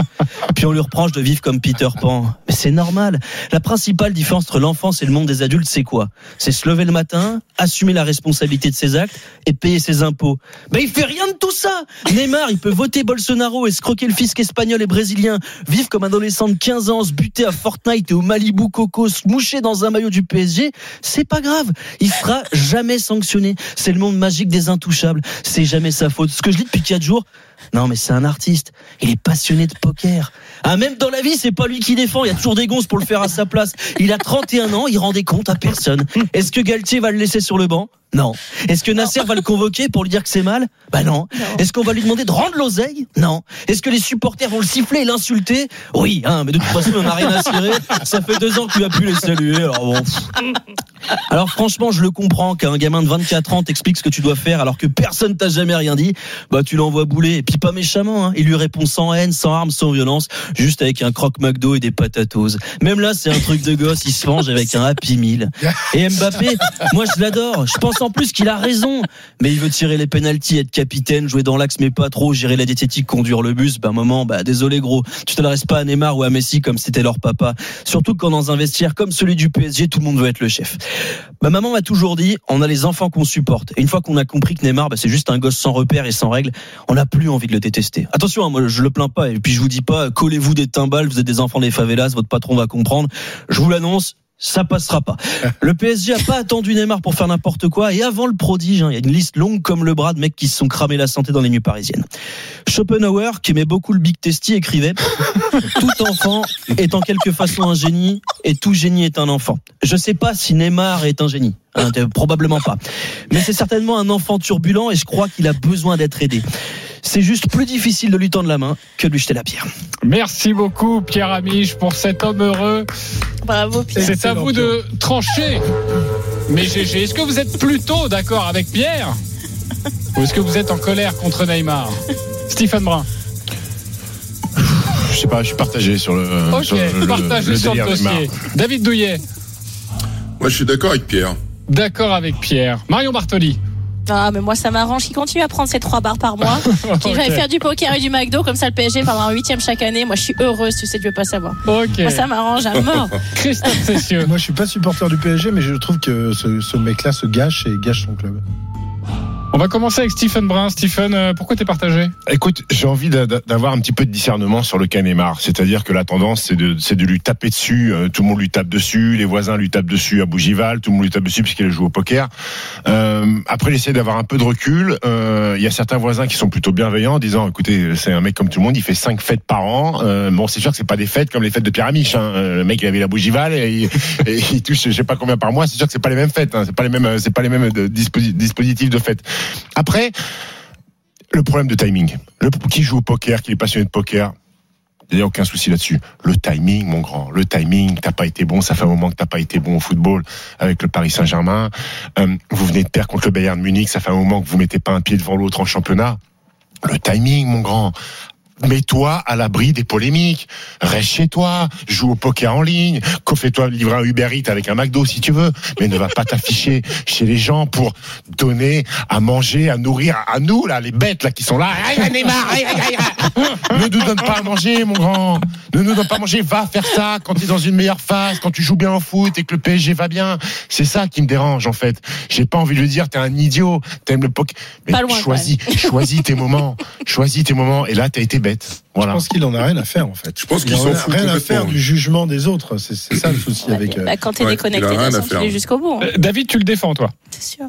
Puis on lui reproche de vivre comme Peter Pan. Mais c'est normal. La principale différence entre l'enfance et le monde des adultes, c'est quoi? C'est se lever le matin, assumer la responsabilité de ses actes et payer ses impôts. Mais il fait rien de tout ça. Neymar, il peut voter Bolsonaro, escroquer le fisc espagnol et brésilien, vivre comme un adolescent de 15 ans, se buter à Fortnite et au Malibu Coco, se moucher dans un maillot du PSG. C'est pas grave. Il sera jamais sanctionné. C'est le monde magique des intouchables. C'est jamais sa faute. Ce que je dis depuis 4 jours, non, mais c'est un artiste. Il est passionné de poker. Ah, même dans la vie, c'est pas lui qui défend. Il y a toujours des gonzes pour le faire à sa place. Il a 31 ans, il rend des comptes à personne. Est-ce que Galtier va le laisser sur le banc? Non. Est-ce que Nasser va le convoquer pour lui dire que c'est mal? Bah non. Est-ce qu'on va lui demander de rendre l'oseille? Non. Est-ce que les supporters vont le siffler et l'insulter? Oui, hein, mais de toute façon, on n'a rien à cirer. Ça fait deux ans qu'il a pu les saluer. Alors bon. Alors franchement, je le comprends qu'un gamin de 24 ans t'explique ce que tu dois faire alors que personne t'a jamais rien dit. Bah tu l'envoies bouler et puis pas méchamment. Hein. Il lui répond sans haine, sans armes, sans violence, juste avec un croque McDo et des patatos. Même là, c'est un truc de gosse. Il se venge avec un Happy Meal. Et Mbappé, moi je l'adore. Je pense en plus qu'il a raison. Mais il veut tirer les pénalties, être capitaine, jouer dans l'axe mais pas trop, gérer la diététique, conduire le bus. Bah un moment, bah désolé gros, tu t'adresses pas à Neymar ou à Messi comme c'était leur papa. Surtout quand dans un vestiaire comme celui du PSG, tout le monde veut être le chef. Ma maman m'a toujours dit, on a les enfants qu'on supporte. Et une fois qu'on a compris que Neymar, bah, c'est juste un gosse sans repères et sans règles, on n'a plus envie de le détester. Attention, hein, moi je le plains pas. Et puis je vous dis pas, collez-vous des timbales, vous êtes des enfants des favelas, votre patron va comprendre. Je vous l'annonce. Ça passera pas. Le PSG a pas attendu Neymar pour faire n'importe quoi. Et avant le prodige, hein, il y a une liste longue comme le bras de mecs qui se sont cramés la santé dans les nuits parisiennes. Schopenhauer, qui aimait beaucoup le Big Testy, écrivait Tout enfant est en quelque façon un génie et tout génie est un enfant. Je sais pas si Neymar est un génie. Hein, probablement pas. Mais c'est certainement un enfant turbulent et je crois qu'il a besoin d'être aidé. C'est juste plus difficile de lui tendre la main que de lui jeter la pierre. Merci beaucoup, Pierre Amiche, pour cet homme heureux. Bravo, Pierre. C'est à vous de trancher. Mais GG, est-ce que vous êtes plutôt d'accord avec Pierre Ou est-ce que vous êtes en colère contre Neymar? Stephen Brun. Je sais pas, je suis partagé sur le. Ok, sur le, partagez le sur le dossier. Neymar. David Douillet, Moi, je suis d'accord avec Pierre. d'accord avec Pierre. Marion Bartoli. Ah, mais moi, ça m'arrange qu'il continue à prendre ses trois bars par mois, qu'il va faire du poker et du McDo, comme ça le PSG pendant un huitième chaque année. Moi, je suis heureuse, tu sais, tu veux pas savoir. Ok. Moi, ça m'arrange à mort. Christophe Cessieux. Moi, je suis pas supporter du PSG, mais je trouve que ce, ce mec-là se gâche et gâche son club. On va commencer avec Stephen Brun. Stephen, euh, pourquoi t'es partagé? Écoute, j'ai envie d'a- d'a- d'avoir un petit peu de discernement sur le cas Neymar. C'est-à-dire que la tendance, c'est de, de lui taper dessus. Euh, tout le monde lui tape dessus. Les voisins lui tapent dessus à Bougival. Tout le monde lui tape dessus puisqu'il joue au poker. Euh, après, j'essaie d'avoir un peu de recul. Il y a certains voisins qui sont plutôt bienveillants en disant, écoutez, c'est un mec comme tout le monde. Il fait cinq fêtes par an. Bon, c'est sûr que c'est pas des fêtes comme les fêtes de Pierre Amiche. Hein. Le mec, il avait la Bougival et, il- et touche, je sais pas combien par mois. C'est sûr que c'est pas les mêmes fêtes. Hein. C'est pas les mêmes, c'est pas les mêmes dispositifs de fêtes. Après, le problème de timing. Le, qui joue au poker, qui est passionné de poker, il n'y a aucun souci là-dessus. Le timing, mon grand, le timing, t'as pas été bon, ça fait un moment que t'as pas été bon au football avec le Paris Saint-Germain. Euh, vous venez de perdre contre le Bayern Munich, ça fait un moment que vous mettez pas un pied devant l'autre en championnat. Le timing, mon grand. Mets-toi à l'abri des polémiques. Reste chez toi. Joue au poker en ligne. Fais-toi livrer un Uber Eats avec un McDo si tu veux. Mais ne va pas t'afficher chez les gens pour donner à manger, à nourrir à nous, là, les bêtes, là, qui sont là. Ne nous donne pas à manger, mon grand. Ne nous donne pas à manger. Va faire ça quand tu es dans une meilleure phase, quand tu joues bien au foot et que le PSG va bien. C'est ça qui me dérange, en fait. J'ai pas envie de lui dire, t'es un idiot, t'aimes le poker. Mais loin, choisis, choisis tes moments. Choisis tes moments. Et là, t'as été bête. Voilà. Je pense qu'il en a rien à faire en fait. Je pense Il qu'il en s'en a fout rien à faire du jugement des autres. C'est ça le souci avec. euh, Bah, quand t'es Ouais, déconnecté, il a de toute rien à façon, tu faire. l'es jusqu'au bout. hein. Euh, David, tu le défends, toi? C'est sûr.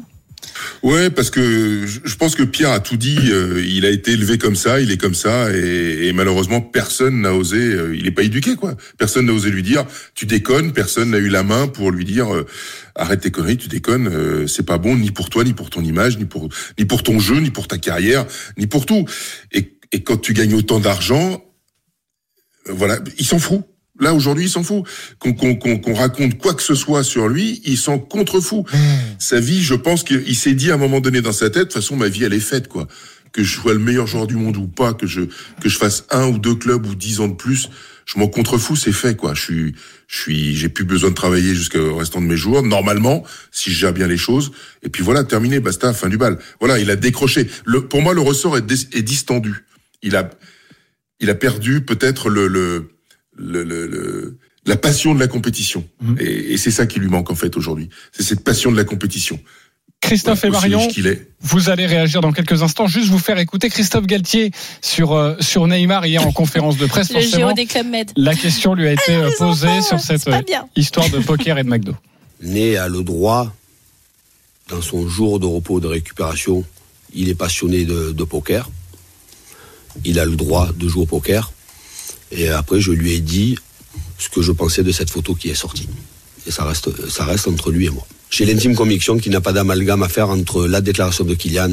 Ouais, parce que je pense que Pierre a tout dit. euh, il a été élevé comme ça, il est comme ça, et, et malheureusement personne n'a osé. euh, il est pas éduqué, quoi. Personne n'a osé lui dire tu déconnes. Personne n'a eu la main pour lui dire euh, arrête tes conneries, tu déconnes. euh, c'est pas bon ni pour toi, ni pour ton image, ni pour ni pour ton jeu, ni pour ta carrière, ni pour tout. Et, et quand tu gagnes autant d'argent, euh, voilà, il s'en fout. Là aujourd'hui, il s'en fout. Qu'on qu'on qu'on raconte quoi que ce soit sur lui, il s'en contrefou. Sa vie, je pense qu'il s'est dit à un moment donné dans sa tête, de toute façon, ma vie, elle est faite, quoi. Que je sois le meilleur joueur du monde ou pas, que je que je fasse un ou deux clubs ou dix ans de plus, je m'en contrefous, c'est fait, quoi. Je suis, je suis, j'ai plus besoin de travailler jusqu'au restant de mes jours, normalement, si je gère bien les choses. Et puis voilà, terminé, basta, fin du bal. Voilà, il a décroché. Le, pour moi, le ressort est distendu. Il a, il a perdu peut-être le, le, le, le- le- la passion de la compétition. Et, et c'est ça qui lui manque en fait aujourd'hui. C'est cette passion de la compétition. Christophe et Aussi Marion, riche qu'il est. vous allez réagir dans quelques instants. Juste vous faire écouter Christophe Galtier sur, euh, sur Neymar hier en conférence de presse. Le géo des med. la question lui a été euh, posée sur cette euh, histoire de poker et de McDo. Né a le droit, dans son jour de repos de récupération, il est passionné de, de poker. Il a le droit de jouer au poker. Et après, je lui ai dit ce que je pensais de cette photo qui est sortie. Et ça reste, entre lui et moi. J'ai l'intime conviction qu'il n'a pas d'amalgame à faire entre la déclaration de Kylian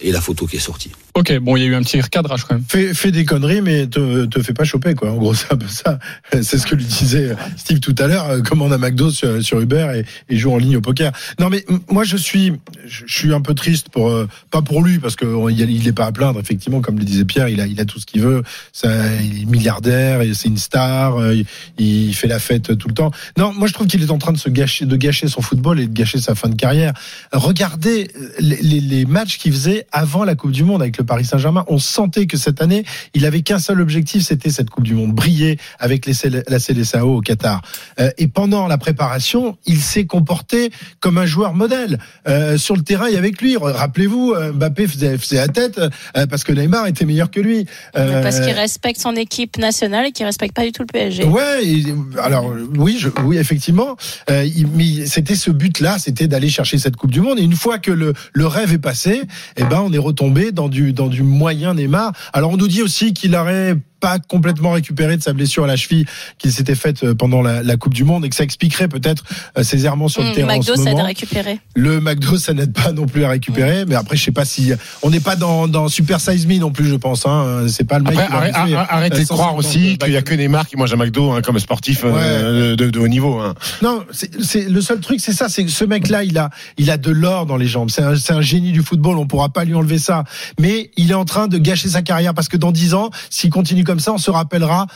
et la photo qui est sortie. Ok, bon, il y a eu un petit recadrage quand même. Fais, fais des conneries, mais te, te fais pas choper, quoi. En gros, c'est un peu ça. C'est ce que lui disait Steve tout à l'heure. Commande un McDo sur, Uber et, et joue en ligne au poker. Non, mais moi, je suis, je, suis un peu triste pour, euh, pas pour lui, parce que il est pas à plaindre. Effectivement, comme le disait Pierre, il a, il a tout ce qu'il veut. Ça, il est milliardaire, c'est une star. euh, Il, il fait la fête tout le temps. Non, moi, je trouve qu'il est en train de se gâcher, de gâcher son football et de gâcher sa fin de carrière. Regardez euh, les, les- les matchs qu'il faisait avant la Coupe du Monde avec le Paris Saint-Germain. On sentait que cette année, il avait qu'un seul objectif, c'était cette Coupe du Monde, briller avec les, la CDSAO au Qatar. Euh, et pendant la préparation, il s'est comporté comme un joueur modèle. Euh, sur le terrain, avait que lui. Rappelez-vous, euh, Mbappé faisait, faisait la tête euh, parce que Neymar était meilleur que lui. Parce qu'il respecte son équipe nationale et qu'il respecte pas du tout le PSG. Ouais, et, alors oui, je, oui, effectivement. Il- mais c'était ce but-là, c'était d'aller chercher cette Coupe du Monde. Et une fois que le, le rêve est passé, eh ben, on est retombé dans du dans du moyen Neymar. Alors on nous dit aussi qu'il aurait pas complètement récupéré de sa blessure à la cheville qui s'était faite euh, pendant la, la Coupe du Monde et que ça expliquerait peut-être euh, ses errements sur le Hum, terrain en McDo, ce ça aide moment. à récupérer. Le McDo, ça n'aide pas non plus à récupérer, mais après, je sais pas si on n'est pas dans, dans Super Size Me non plus, je pense. Hein. C'est pas le mec. Après, qui va arrête- arrête- arrêtez euh, de croire 150 aussi qu'il y a que Neymar qui mange un McDo hein, comme sportif euh, de, de haut niveau. Hein. Non, c'est le seul truc, c'est ça, c'est que ce mec-là, il a, il a de l'or dans les jambes. C'est un, c'est un génie du football. On pourra pas lui enlever ça. Mais il est en train de gâcher sa carrière parce que dans 10 ans, s'il continue comme ça, on se rappellera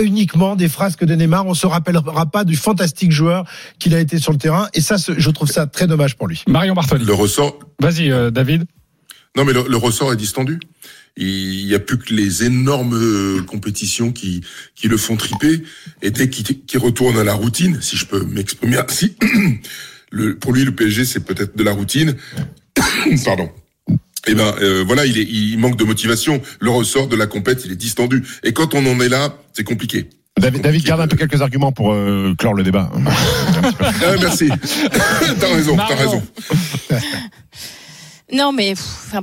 uniquement des frasques de Neymar. On se rappellera pas du fantastique joueur qu'il a été sur le terrain. Et ça, je trouve ça très dommage pour lui. Marion Bartoli. Le ressort. Vas-y, euh, David. Non, mais le, le, ressort est distendu. Il y a plus que les énormes euh, compétitions qui qui le font triper. Et dès qu'il qu retourne à la routine, si je peux m'exprimer ainsi, le, pour lui, le PSG, c'est peut-être de la routine. Pardon. Eh ben euh, voilà, il, est, il manque de motivation. Le ressort de la compète, il est distendu. Et quand on en est là, c'est compliqué. David, David garde un peu quelques arguments pour euh, clore le débat. ah, merci. t'as raison, t'as raison. Non, mais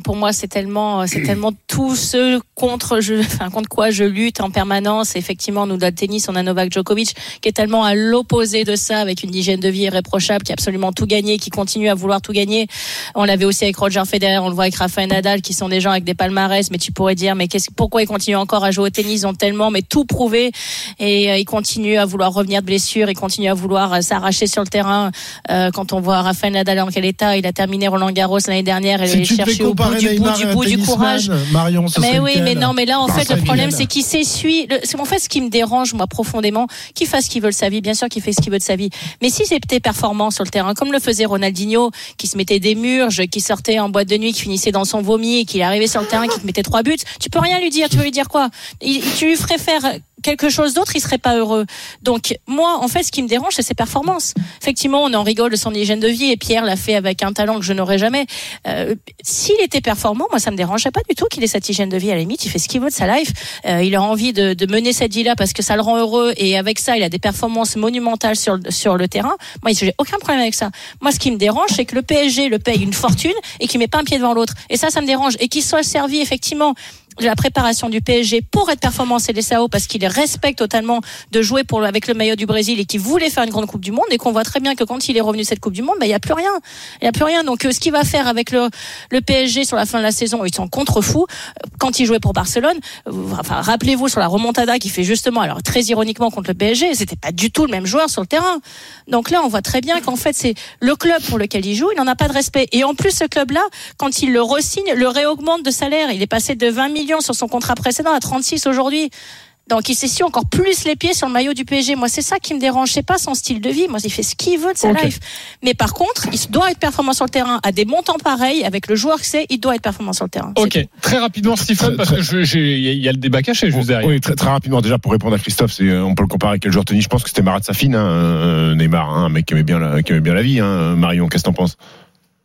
pour moi c'est tellement c'est tellement tout ce contre je enfin contre quoi je lutte en permanence. Effectivement, nous dans le tennis, on a Novak Djokovic qui est tellement à l'opposé de ça, avec une hygiène de vie irréprochable, qui a absolument tout gagné, qui continue à vouloir tout gagner. On l'avait aussi avec Roger Federer, on le voit avec Rafael Nadal, qui sont des gens avec des palmarès. Mais tu pourrais dire, mais qu'est-ce pourquoi ils continuent encore à jouer au tennis? Ils ont tellement mais tout prouvé et euh, ils continuent à vouloir revenir de blessure, ils continuent à vouloir euh, s'arracher sur le terrain. Euh, quand on voit Rafael Nadal en quel état, il a terminé Roland Garros l'année dernière si les chercher au bout du bout du bout du courage. Marion, mais oui, mais non, mais là en fait le problème c'est qu'il s'essuie. C'est en fait ce qui me dérange moi profondément. Qu'il fasse ce qu'il veut de sa vie, bien sûr qu'il fait ce qu'il veut de sa vie. Mais si c'était performant sur le terrain, comme le faisait Ronaldinho, qui se mettait des murges, qui sortait en boîte de nuit, qui finissait dans son vomi, et qui arrivait sur le terrain, qui te mettait trois buts, tu peux rien lui dire. Tu veux lui dire quoi? Tu lui ferais faire quelque chose d'autre, il serait pas heureux. Donc moi, en fait, ce qui me dérange, c'est ses performances. Effectivement, on en rigole de son hygiène de vie et Pierre l'a fait avec un talent que je n'aurais jamais. Euh, S'il était performant, moi, ça me dérangerait pas du tout qu'il ait cette hygiène de vie. À la limite, il fait ce qu'il veut de sa life. Euh, il a envie de, de mener cette vie-là parce que ça le rend heureux et avec ça, il a des performances monumentales sur sur le terrain. Moi, j'ai aucun problème avec ça. Moi, ce qui me dérange, c'est que le PSG le paye une fortune et qu'il met pas un pied devant l'autre. Et ça, ça me dérange. Et qu'il soit servi effectivement la préparation du PSG pour être performant c'est Sao parce qu'il respecte totalement de jouer pour avec le maillot du Brésil et qu'il voulait faire une grande Coupe du Monde et qu'on voit très bien que quand il est revenu cette Coupe du Monde, bah, il y a plus rien. Il y a plus rien. Donc, euh, ce qu'il va faire avec le, le PSG sur la fin de la saison, ils sont contre-fous. Quand il jouait pour Barcelone, euh, enfin, rappelez-vous sur la remontada qui fait justement, alors très ironiquement contre le PSG, c'était pas du tout le même joueur sur le terrain. Donc là, on voit très bien qu'en fait, c'est le club pour lequel il joue, il n'en a pas de respect. Et en plus, ce club-là, quand il le resigne, le réaugmente de salaire. Il est passé de 20 millions sur son contrat précédent à 36 aujourd'hui. Donc il s'essuie encore plus les pieds sur le maillot du PSG. Moi, c'est ça qui me dérange. C'est pas son style de vie. Moi, il fait ce qu'il veut de sa Ok. life. Mais par contre, il doit être performant sur le terrain à des montants pareils avec le joueur que c'est. Il doit être performant sur le terrain. Ok, très rapidement, Stephen, parce que je- j'ai- il y a le débat caché, je vous ai Oui, très, très rapidement, déjà pour répondre à Christophe, c'est, euh, on peut le comparer avec quel joueur de tennis Je pense que c'était Marat Safin, hein, euh, Neymar, hein, un mec qui aimait bien la, qui aimait bien la vie. Hein, Marion, qu'est-ce que t'en penses?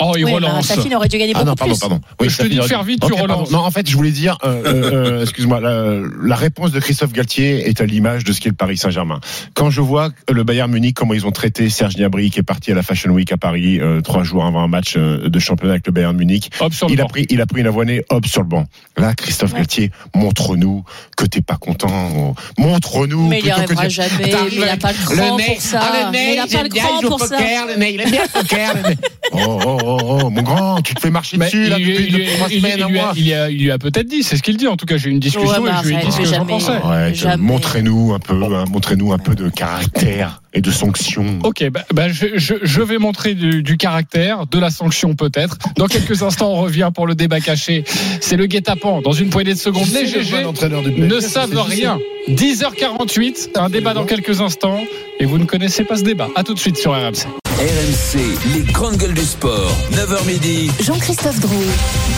Oh, il Oui, relance. bah, Safin aurait dû gagner Ah beaucoup non, pardon, plus. pardon. Je te dis de faire vite, tu pardon. relances. Non, en fait, je voulais dire, euh, euh, euh, excuse-moi, la, la réponse de Christophe Galtier est à l'image de ce qu'est le Paris Saint-Germain. Quand je vois le Bayern Munich, comment ils ont traité Serge Gnabry, qui est parti à la Fashion Week à Paris euh, trois jours avant un match euh, de championnat avec le Bayern Munich, Hop sur le il a pris, il a pris une avoinée, hop sur le banc. Là, Christophe Galtier, montre-nous que t'es pas content. Montre-nous. Mais il n'y que arrivera jamais. T'arrives Il n'a pas le cran nez- pour ça. Ah, le nez, Mais il n'a pas le cran pour ça. poker, le nez, il aime bien le poker, le nez. Oh, oh, oh, oh, mon grand, tu te fais marcher Mais dessus, là, il, lui- depuis il lui- depuis trois il semaines, un a- mois. il lui a- lui a peut-être dit, c'est ce qu'il dit. En tout cas, j'ai eu une discussion Ouais, et je lui ai dit ce que j'en pensais. Ouais, montrez-nous un peu, hein, montrez-nous un peu de caractère et de sanction. Ok, bah, bah, je, je, je vais montrer du, du caractère, de la sanction peut-être. Dans quelques instants, on revient pour le débat caché. C'est le guet-apens. Dans une poignée de secondes, les GG ne savent rien. 10h48, un débat dans quelques instants. Et vous ne connaissez pas ce débat. À tout de suite sur RMC. RMC, les grandes gueules du sport. 9h midi. Jean-Christophe Drouet.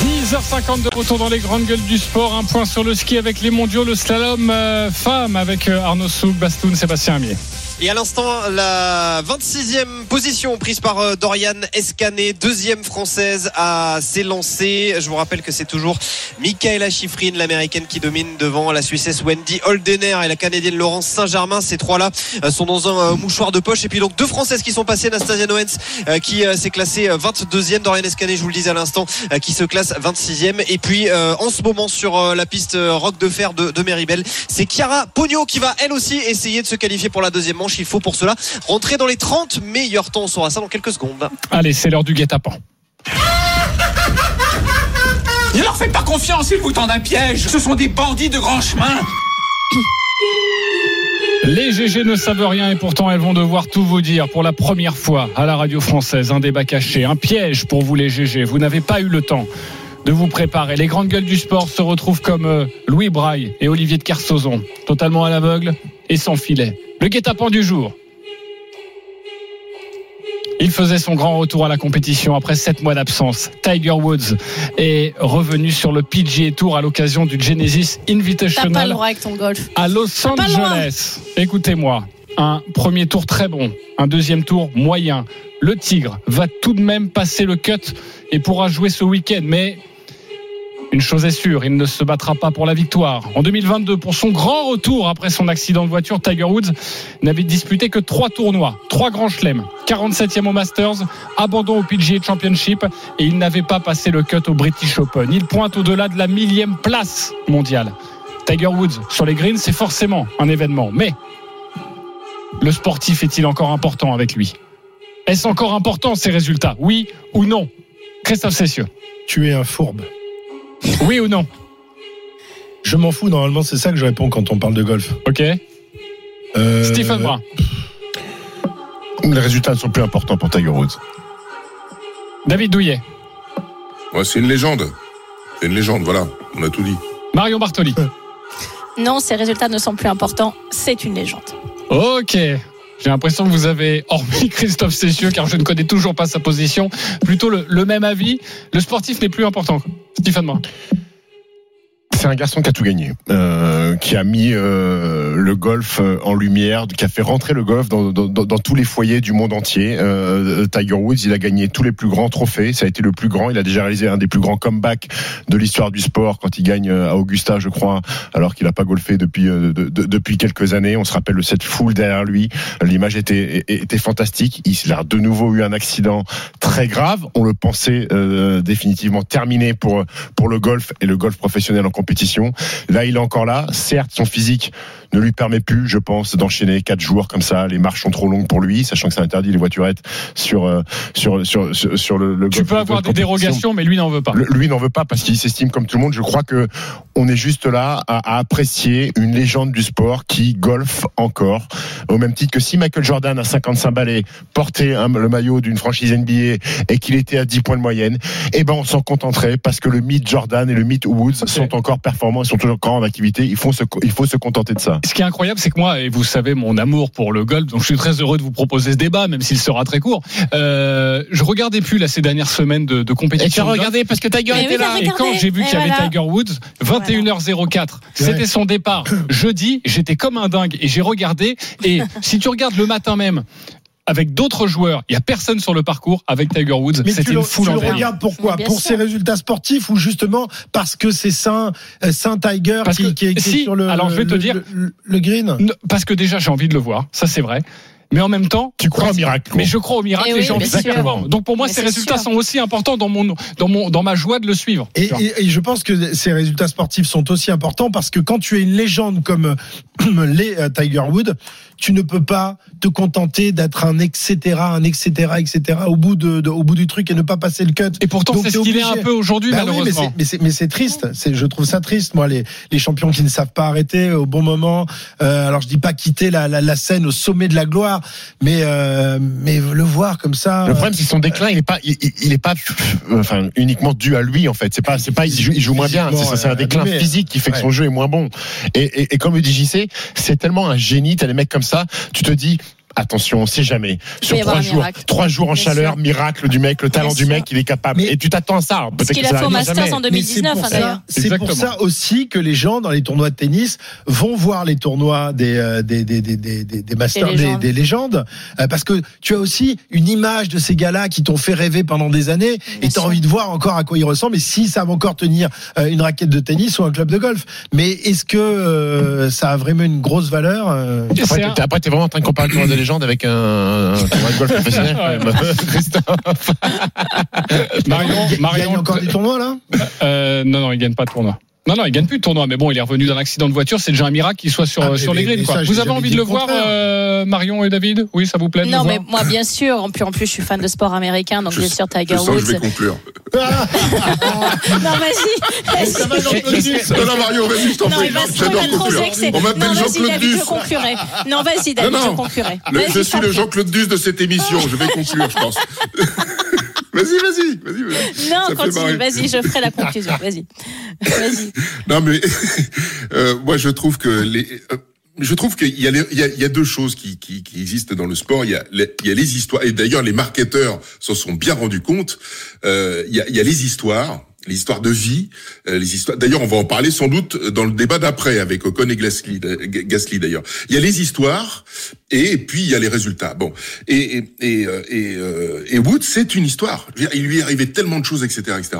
10h50 de retour dans les grandes gueules du sport. Un point sur le ski avec les mondiaux, le slalom euh, femme avec euh, Arnaud Souk, Bastoun, Sébastien Amier. Et à l'instant, la 26e position prise par euh, Dorian Escanet, deuxième française à s'élancer. Je vous rappelle que c'est toujours Michaela Schifrin, l'américaine qui domine devant la Suissesse Wendy Holdener et la canadienne Laurence Saint-Germain. Ces trois-là euh, sont dans un euh, mouchoir de poche. Et puis donc deux françaises qui sont passées, Nastasia Noens qui s'est classée euh, 22e, Dorian Escanet, je vous le disais à l'instant, qui se classe 26e. Et puis en ce moment sur la piste rock de fer de, de Méribel, c'est Chiara Pogno qui va elle aussi essayer de se qualifier pour la deuxième manche. Il faut pour cela rentrer dans les 30 meilleurs temps. On saura ça dans quelques secondes. Allez, c'est l'heure du guet-apens. Ne leur faites pas confiance, ils vous tendent un piège. Ce sont des bandits de grand chemin. Les GG ne savent rien et pourtant elles vont devoir tout vous dire pour la première fois à la radio française. Un débat caché, un piège pour vous les GG. Vous n'avez pas eu le temps de vous préparer. Les grandes gueules du sport se retrouvent comme euh, Louis Braille et Olivier de Kersauzon, totalement à l'aveugle et sans filet. Le guet-apens du jour. Il faisait son grand retour à la compétition après sept mois d'absence. Tiger Woods est revenu sur le PGA Tour à l'occasion du Genesis T'as pas le Invitational droit avec ton golf. à Los. Angeles. Écoutez-moi, un premier tour très bon, un deuxième tour moyen. Le Tigre va tout de même passer le cut et pourra jouer ce week-end, mais une chose est sûre, il ne se battra pas pour la victoire. En 2022, pour son grand retour après son accident de voiture, Tiger Woods n'avait disputé que trois tournois, trois grands chelems, 47e au Masters, abandon au PGA Championship et il n'avait pas passé le cut au British Open. Il pointe au-delà de la millième place mondiale. Tiger Woods sur les greens, c'est forcément un événement, mais le sportif est-il encore important avec lui? Est-ce encore important ces résultats? Oui ou non? Christophe Cessieux. Tu es un fourbe. Oui ou non? Je m'en fous, normalement, c'est ça que je réponds quand on parle de golf. Ok. Euh, Stephen Brun. Les résultats ne sont plus importants pour Tiger Woods. David Douillet. Ouais, c'est une légende. C'est une légende, voilà. On a tout dit. Marion Bartoli. Non, ces résultats ne sont plus importants. C'est une légende. Ok. J'ai l'impression que vous avez, hormis Christophe Cessieux, car je ne connais toujours pas sa position, plutôt le, même avis. Le sportif n'est plus important. Stéphane Brun. C'est un garçon qui a tout gagné, euh, qui a mis euh, le golf euh, en lumière, qui a fait rentrer le golf dans, dans- dans- tous les foyers du monde entier. Euh, Tiger Woods, il a gagné tous les plus grands trophées. Ça a été le plus grand. Il a déjà réalisé un des plus grands comebacks de l'histoire du sport quand il gagne euh, à Augusta, je crois, alors qu'il n'a pas golfé depuis euh, de- de- depuis quelques années. On se rappelle de cette foule derrière lui. L'image était était fantastique. Il a de nouveau eu un accident très grave. On le pensait définitivement terminé pour pour le golf et le golf professionnel en compétition. Là, il est encore là. Certes, son physique ne lui permet plus, je pense, d'enchaîner quatre jours comme ça. Les marches sont trop longues pour lui, sachant que c'est interdit les voiturettes sur euh, sur sur sur, sur le, le Tu peux le avoir des dérogations, mais lui n'en veut pas. Le- lui n'en veut pas parce qu'il s'estime comme tout le monde. Je crois que on est juste là à, à apprécier une légende du sport qui golfe encore au même titre que si Michael Jordan à 55 balais portait le maillot d'une franchise NBA et qu'il était à 10 points de moyenne, eh ben on s'en contenterait parce que le mythe Jordan et le mythe Woods sont encore performants, sont toujours encore en activité. Il faut se il faut se contenter de ça. Ce qui est incroyable, c'est que moi, et vous savez mon amour pour le golf, donc je suis très heureux de vous proposer ce débat, même s'il sera très court. Euh, je regardais plus là ces dernières semaines de, de compétition. Et tu regardé parce que Tiger était oui, là. Et quand j'ai vu qu'il y avait voilà. Tiger Woods, 21h04, c'était son départ. Jeudi, j'étais comme un dingue et j'ai regardé. Et si tu regardes le matin même, avec d'autres joueurs, il y a personne sur le parcours avec Tiger Woods. Mais C'était tu le, une foule tu en le regardes pourquoi Pour ses résultats sportifs ou justement parce que c'est Saint, euh, Saint Tiger Parce qui, que qui est, qui est sur le, alors je vais te le- dire- le, le green Parce que déjà, j'ai envie de le voir, ça c'est vrai. Mais en même temps, Tu crois au miracle Mais je crois au miracle Eh et, oui, j'ai envie de bien le sûr. voir. Donc pour moi, Mais ces résultats sûr. sont aussi importants dans mon, dans mon, dans ma joie de le suivre. Et- et je pense que ces résultats sportifs sont aussi importants parce que quand tu es une légende comme les euh, Tiger Woods, tu ne peux pas te contenter d'être un etc, un etc, etc au bout de, de- au bout du truc et ne pas passer le cut. Et pourtant, c'est ce qu'il est obligé. un peu aujourd'hui, Bah oui, mais malheureusement. c'est- mais c'est mais c'est triste. C'est je trouve ça triste moi les les champions qui ne savent pas arrêter au bon moment. Euh, alors je dis pas quitter la, la, la scène au sommet de la gloire, mais euh, mais le voir comme ça. Le problème, c'est que son déclin, il est pas, il, est pas, euh, enfin, uniquement dû à lui en fait. C'est pas, c'est pas, il joue, il joue moins bien. C'est, c'est un déclin Abîmé. physique qui fait que son Ouais. jeu est moins bon. Et, et, et comme le dit JC, c'est tellement un génie. T'as des mecs comme ça, tu te dis. Attention, on sait jamais. Sur y avoir trois un jours, trois jours en Bien chaleur, sûr. miracle du mec, le talent Bien du sûr. mec, il est capable. Mais- et tu t'attends à ça. Ce Peut-être qu'il a fait au Masters jamais. en Mais c'est 2019, pour hein. C'est pour Exactement. ça aussi que les gens dans les tournois de tennis vont voir les tournois des euh, des des des des, des, des masters Des des, légendes. des légendes euh, parce que tu as aussi une image de ces gars-là qui t'ont fait rêver pendant des années et tu sûr. as envie de voir encore à quoi ils ressemblent et si ça va encore tenir euh, une raquette de tennis ou un club de golf. Mais est-ce que euh, ça a vraiment une grosse valeur Après, t'es, vraiment en train de comparer le tournoi des légendes avec un, un tournoi de golf professionnel. Christophe. Marion, Il y a Marion, encore des tournois là? Euh, non, non, il gagne pas de tournoi. Non, non, il gagne plus de tournoi, mais bon, il est revenu d'un accident de voiture, c'est déjà un miracle qu'il soit sur, Ah, mais- sur les mais quoi. ça, Vous avez envie de le voir, euh, Marion et David? Oui, ça vous plaît de le Non, voir? mais moi, bien sûr. En plus, en plus, je suis fan de sport américain, donc Je, bien sûr, Tiger que je Woods. vais conclure. Non, vas-y. Ça va. Jean-Claude Non, non, Mario, vas-y, je t'en Non, prie. J'adore conclure. On m'appelle Non, vas-y, Jean-Claude David, Duss. je conclurai. Non, vas-y, David, je conclurai. Je suis le. Jean-Claude Duss de cette émission. Je vais conclure, je pense. Vas-y, vas-y, vas-y. vas-y. Non, Ça continue, vas-y, je ferai la conclusion. Vas-y. Vas-y. Non, mais euh, moi, je trouve que les. euh, je trouve qu'il y, a les- il y, a, il y a deux choses qui, qui, qui existent dans le sport. Il y a les, il y a les histoires, et d'ailleurs les marketeurs s'en sont bien rendus compte. Euh, il, y a, il y a les histoires, les histoires de vie, euh, les histoires. D'ailleurs, on va en parler sans doute dans le débat d'après avec Ocon et Gasly. euh, Gasly d'ailleurs. Il y a les histoires et puis il y a les résultats. Bon, et et et, euh, et, euh, et Wood, c'est une histoire. Il lui est arrivé tellement de choses, etc., etc.,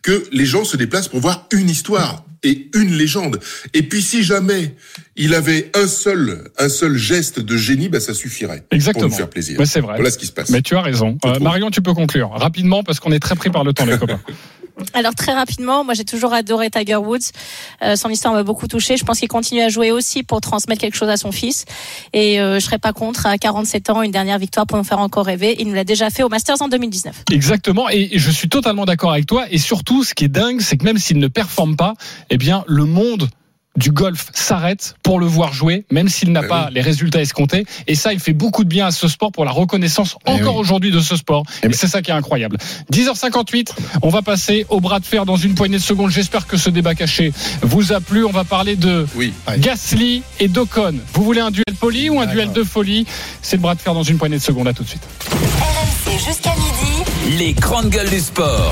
que les gens se déplacent pour voir une histoire et une légende. Et puis si jamais il avait un seul un seul geste de génie, bah ça suffirait Exactement. pour nous faire plaisir. Ouais, c'est vrai. Voilà ce qui se passe. Mais tu as raison. Euh, Marion, tu peux conclure rapidement parce qu'on est très pris par le temps, les copains. Alors très rapidement, moi j'ai toujours adoré Tiger Woods. Euh, son histoire m'a beaucoup touché. Je pense qu'il continue à jouer aussi pour transmettre quelque chose à son fils. Et euh, je serais pas contre à 47 ans une dernière victoire pour nous faire encore rêver. Il nous l'a déjà fait au Masters en 2019. Exactement, et je suis totalement d'accord avec toi. Et surtout, ce qui est dingue, c'est que même s'il ne performe pas, eh bien, le monde du golf s'arrête pour le voir jouer, même s'il n'a pas les résultats escomptés. Et ça, il fait beaucoup de bien à ce sport pour la reconnaissance encore aujourd'hui de ce sport. Et c'est ça qui est incroyable. 10h58, on va passer au bras de fer dans une poignée de secondes. J'espère que ce débat caché vous a plu. On va parler de Gasly et d'Ocon. Vous voulez un duel poli ou un duel de folie? C'est le bras de fer dans une poignée de secondes. À tout de suite. RMC jusqu'à midi. Les grandes gueules du sport.